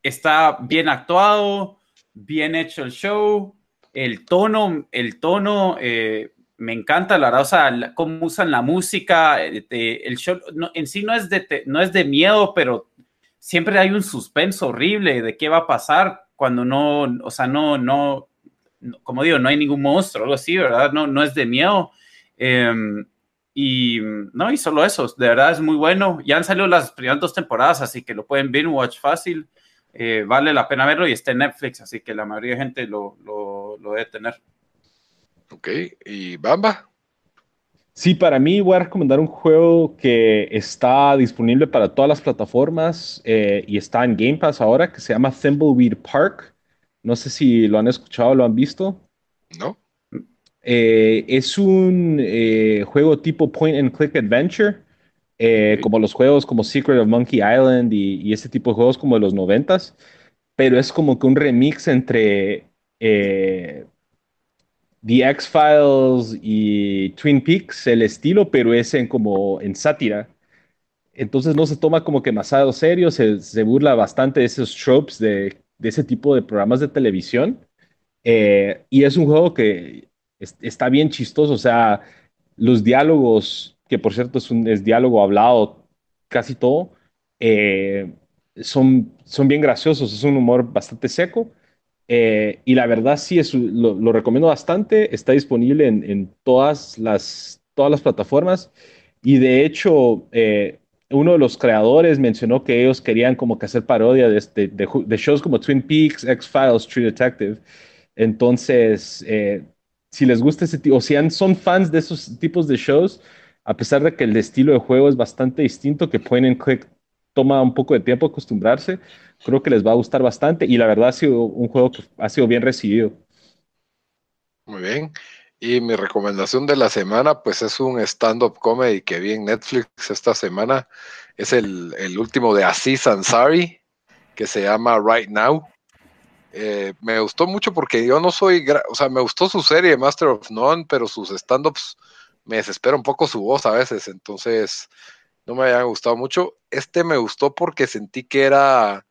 está bien actuado, bien hecho el show. El tono, el tono eh, me encanta, la verdad, o sea, cómo usan la música. Eh, el show en sí no es, de, no es de miedo, pero siempre hay un suspenso horrible de qué va a pasar cuando no, o sea, no, no, como digo, no hay ningún monstruo, algo así, ¿verdad? No, no es de miedo. Em, y no, y solo eso, de verdad es muy bueno. Ya han salido las primeras dos temporadas, así que lo pueden ver, watch fácil. Eh, vale la pena verlo y está en Netflix, así que la mayoría de gente lo, lo, lo debe tener. Ok, ¿y Bamba? Sí, para mí voy a recomendar un juego que está disponible para todas las plataformas eh, y está en Game Pass ahora, que se llama Thimbleweed Park. No sé si lo han escuchado o lo han visto. No. Eh, es un eh, juego tipo point and click adventure, como los juegos como Secret of Monkey Island y, y, ese tipo de juegos como de los noventas, pero es como que un remix entre The X-Files y Twin Peaks, el estilo, pero es en como en sátira. Entonces no se toma como que demasiado serio, se, se burla bastante de esos tropes de, de, ese tipo de programas de televisión. Eh, y es un juego que está bien chistoso, o sea, los diálogos, que por cierto es un es diálogo hablado casi todo, eh, son, son bien graciosos, es un humor bastante seco eh, y la verdad sí, es, lo, recomiendo bastante. Está disponible en, todas, las, todas las plataformas. Y de hecho, eh, uno de los creadores mencionó que ellos querían como que hacer parodia de, este, de, shows como Twin Peaks, X-Files, True Detective. Entonces, eh, si les gusta ese tipo, o si son fans de esos tipos de shows, a pesar de que el estilo de juego es bastante distinto, que pueden Click toma un poco de tiempo acostumbrarse, creo que les va a gustar bastante y la verdad ha sido un juego que ha sido bien recibido. Muy bien. Y mi recomendación de la semana, pues es un stand-up comedy que vi en Netflix esta semana. Es el, último de Aziz Ansari, que se llama Right Now. Eh, me gustó mucho porque yo no soy, o sea, me gustó su serie Master of None, pero sus stand-ups me desespera un poco su voz a veces. Entonces, no me había gustado mucho. Este me gustó porque sentí que era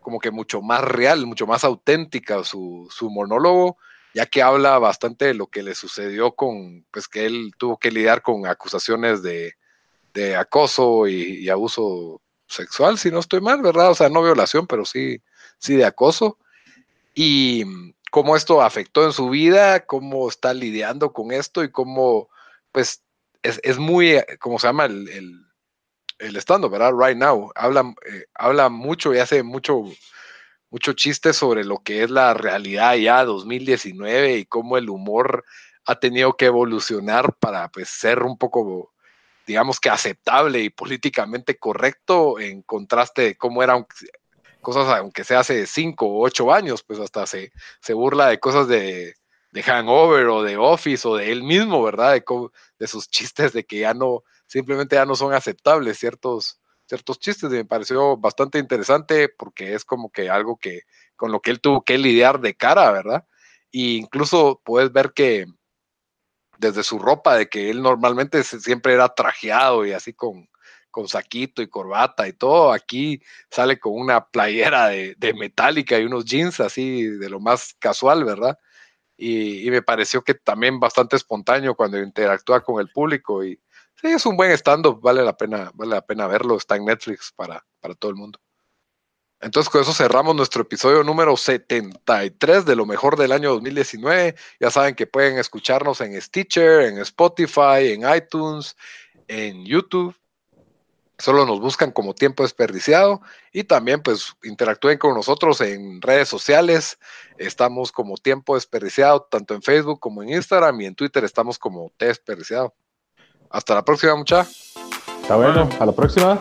como que mucho más real, mucho más auténtica su, monólogo, ya que habla bastante de lo que le sucedió con, pues que él tuvo que lidiar con acusaciones de, acoso y, abuso sexual, si no estoy mal, ¿verdad? O sea, no violación, pero sí, sí de acoso. Y cómo esto afectó en su vida, cómo está lidiando con esto y cómo, pues, es, muy, eh, como se llama el, el, el stand ¿verdad? Right now. Habla, eh, habla mucho y hace mucho, mucho chiste sobre lo que es la realidad ya 2019 y cómo el humor ha tenido que evolucionar para pues, ser un poco, digamos que aceptable y políticamente correcto en contraste de cómo eran cosas, aunque sea hace cinco o ocho años, pues hasta se, se burla de cosas de, de Hangover o de Office o de él mismo, ¿verdad? De, sus chistes de que ya no, simplemente ya no son aceptables ciertos, ciertos chistes. Y me pareció bastante interesante porque es como que algo que con lo que él tuvo que lidiar de cara, ¿verdad? E incluso puedes ver que desde su ropa, de que él normalmente siempre era trajeado y así con, con saquito y corbata y todo, aquí sale con una playera de, de metálica y unos jeans así de lo más casual, ¿verdad? Y, me pareció que también bastante espontáneo cuando interactúa con el público y sí, es un buen stand-up, vale la pena, vale la pena verlo, está en Netflix para, para todo el mundo. Entonces con eso cerramos nuestro episodio número 73 de lo mejor del año 2019. Ya saben que pueden escucharnos en Stitcher, en Spotify, en iTunes, en YouTube Solo nos buscan como tiempo desperdiciado y también pues interactúen con nosotros en redes sociales. Estamos como tiempo desperdiciado tanto en Facebook como en Instagram y en Twitter estamos como T desperdiciado. Hasta la próxima mucha. Está bueno, a la próxima.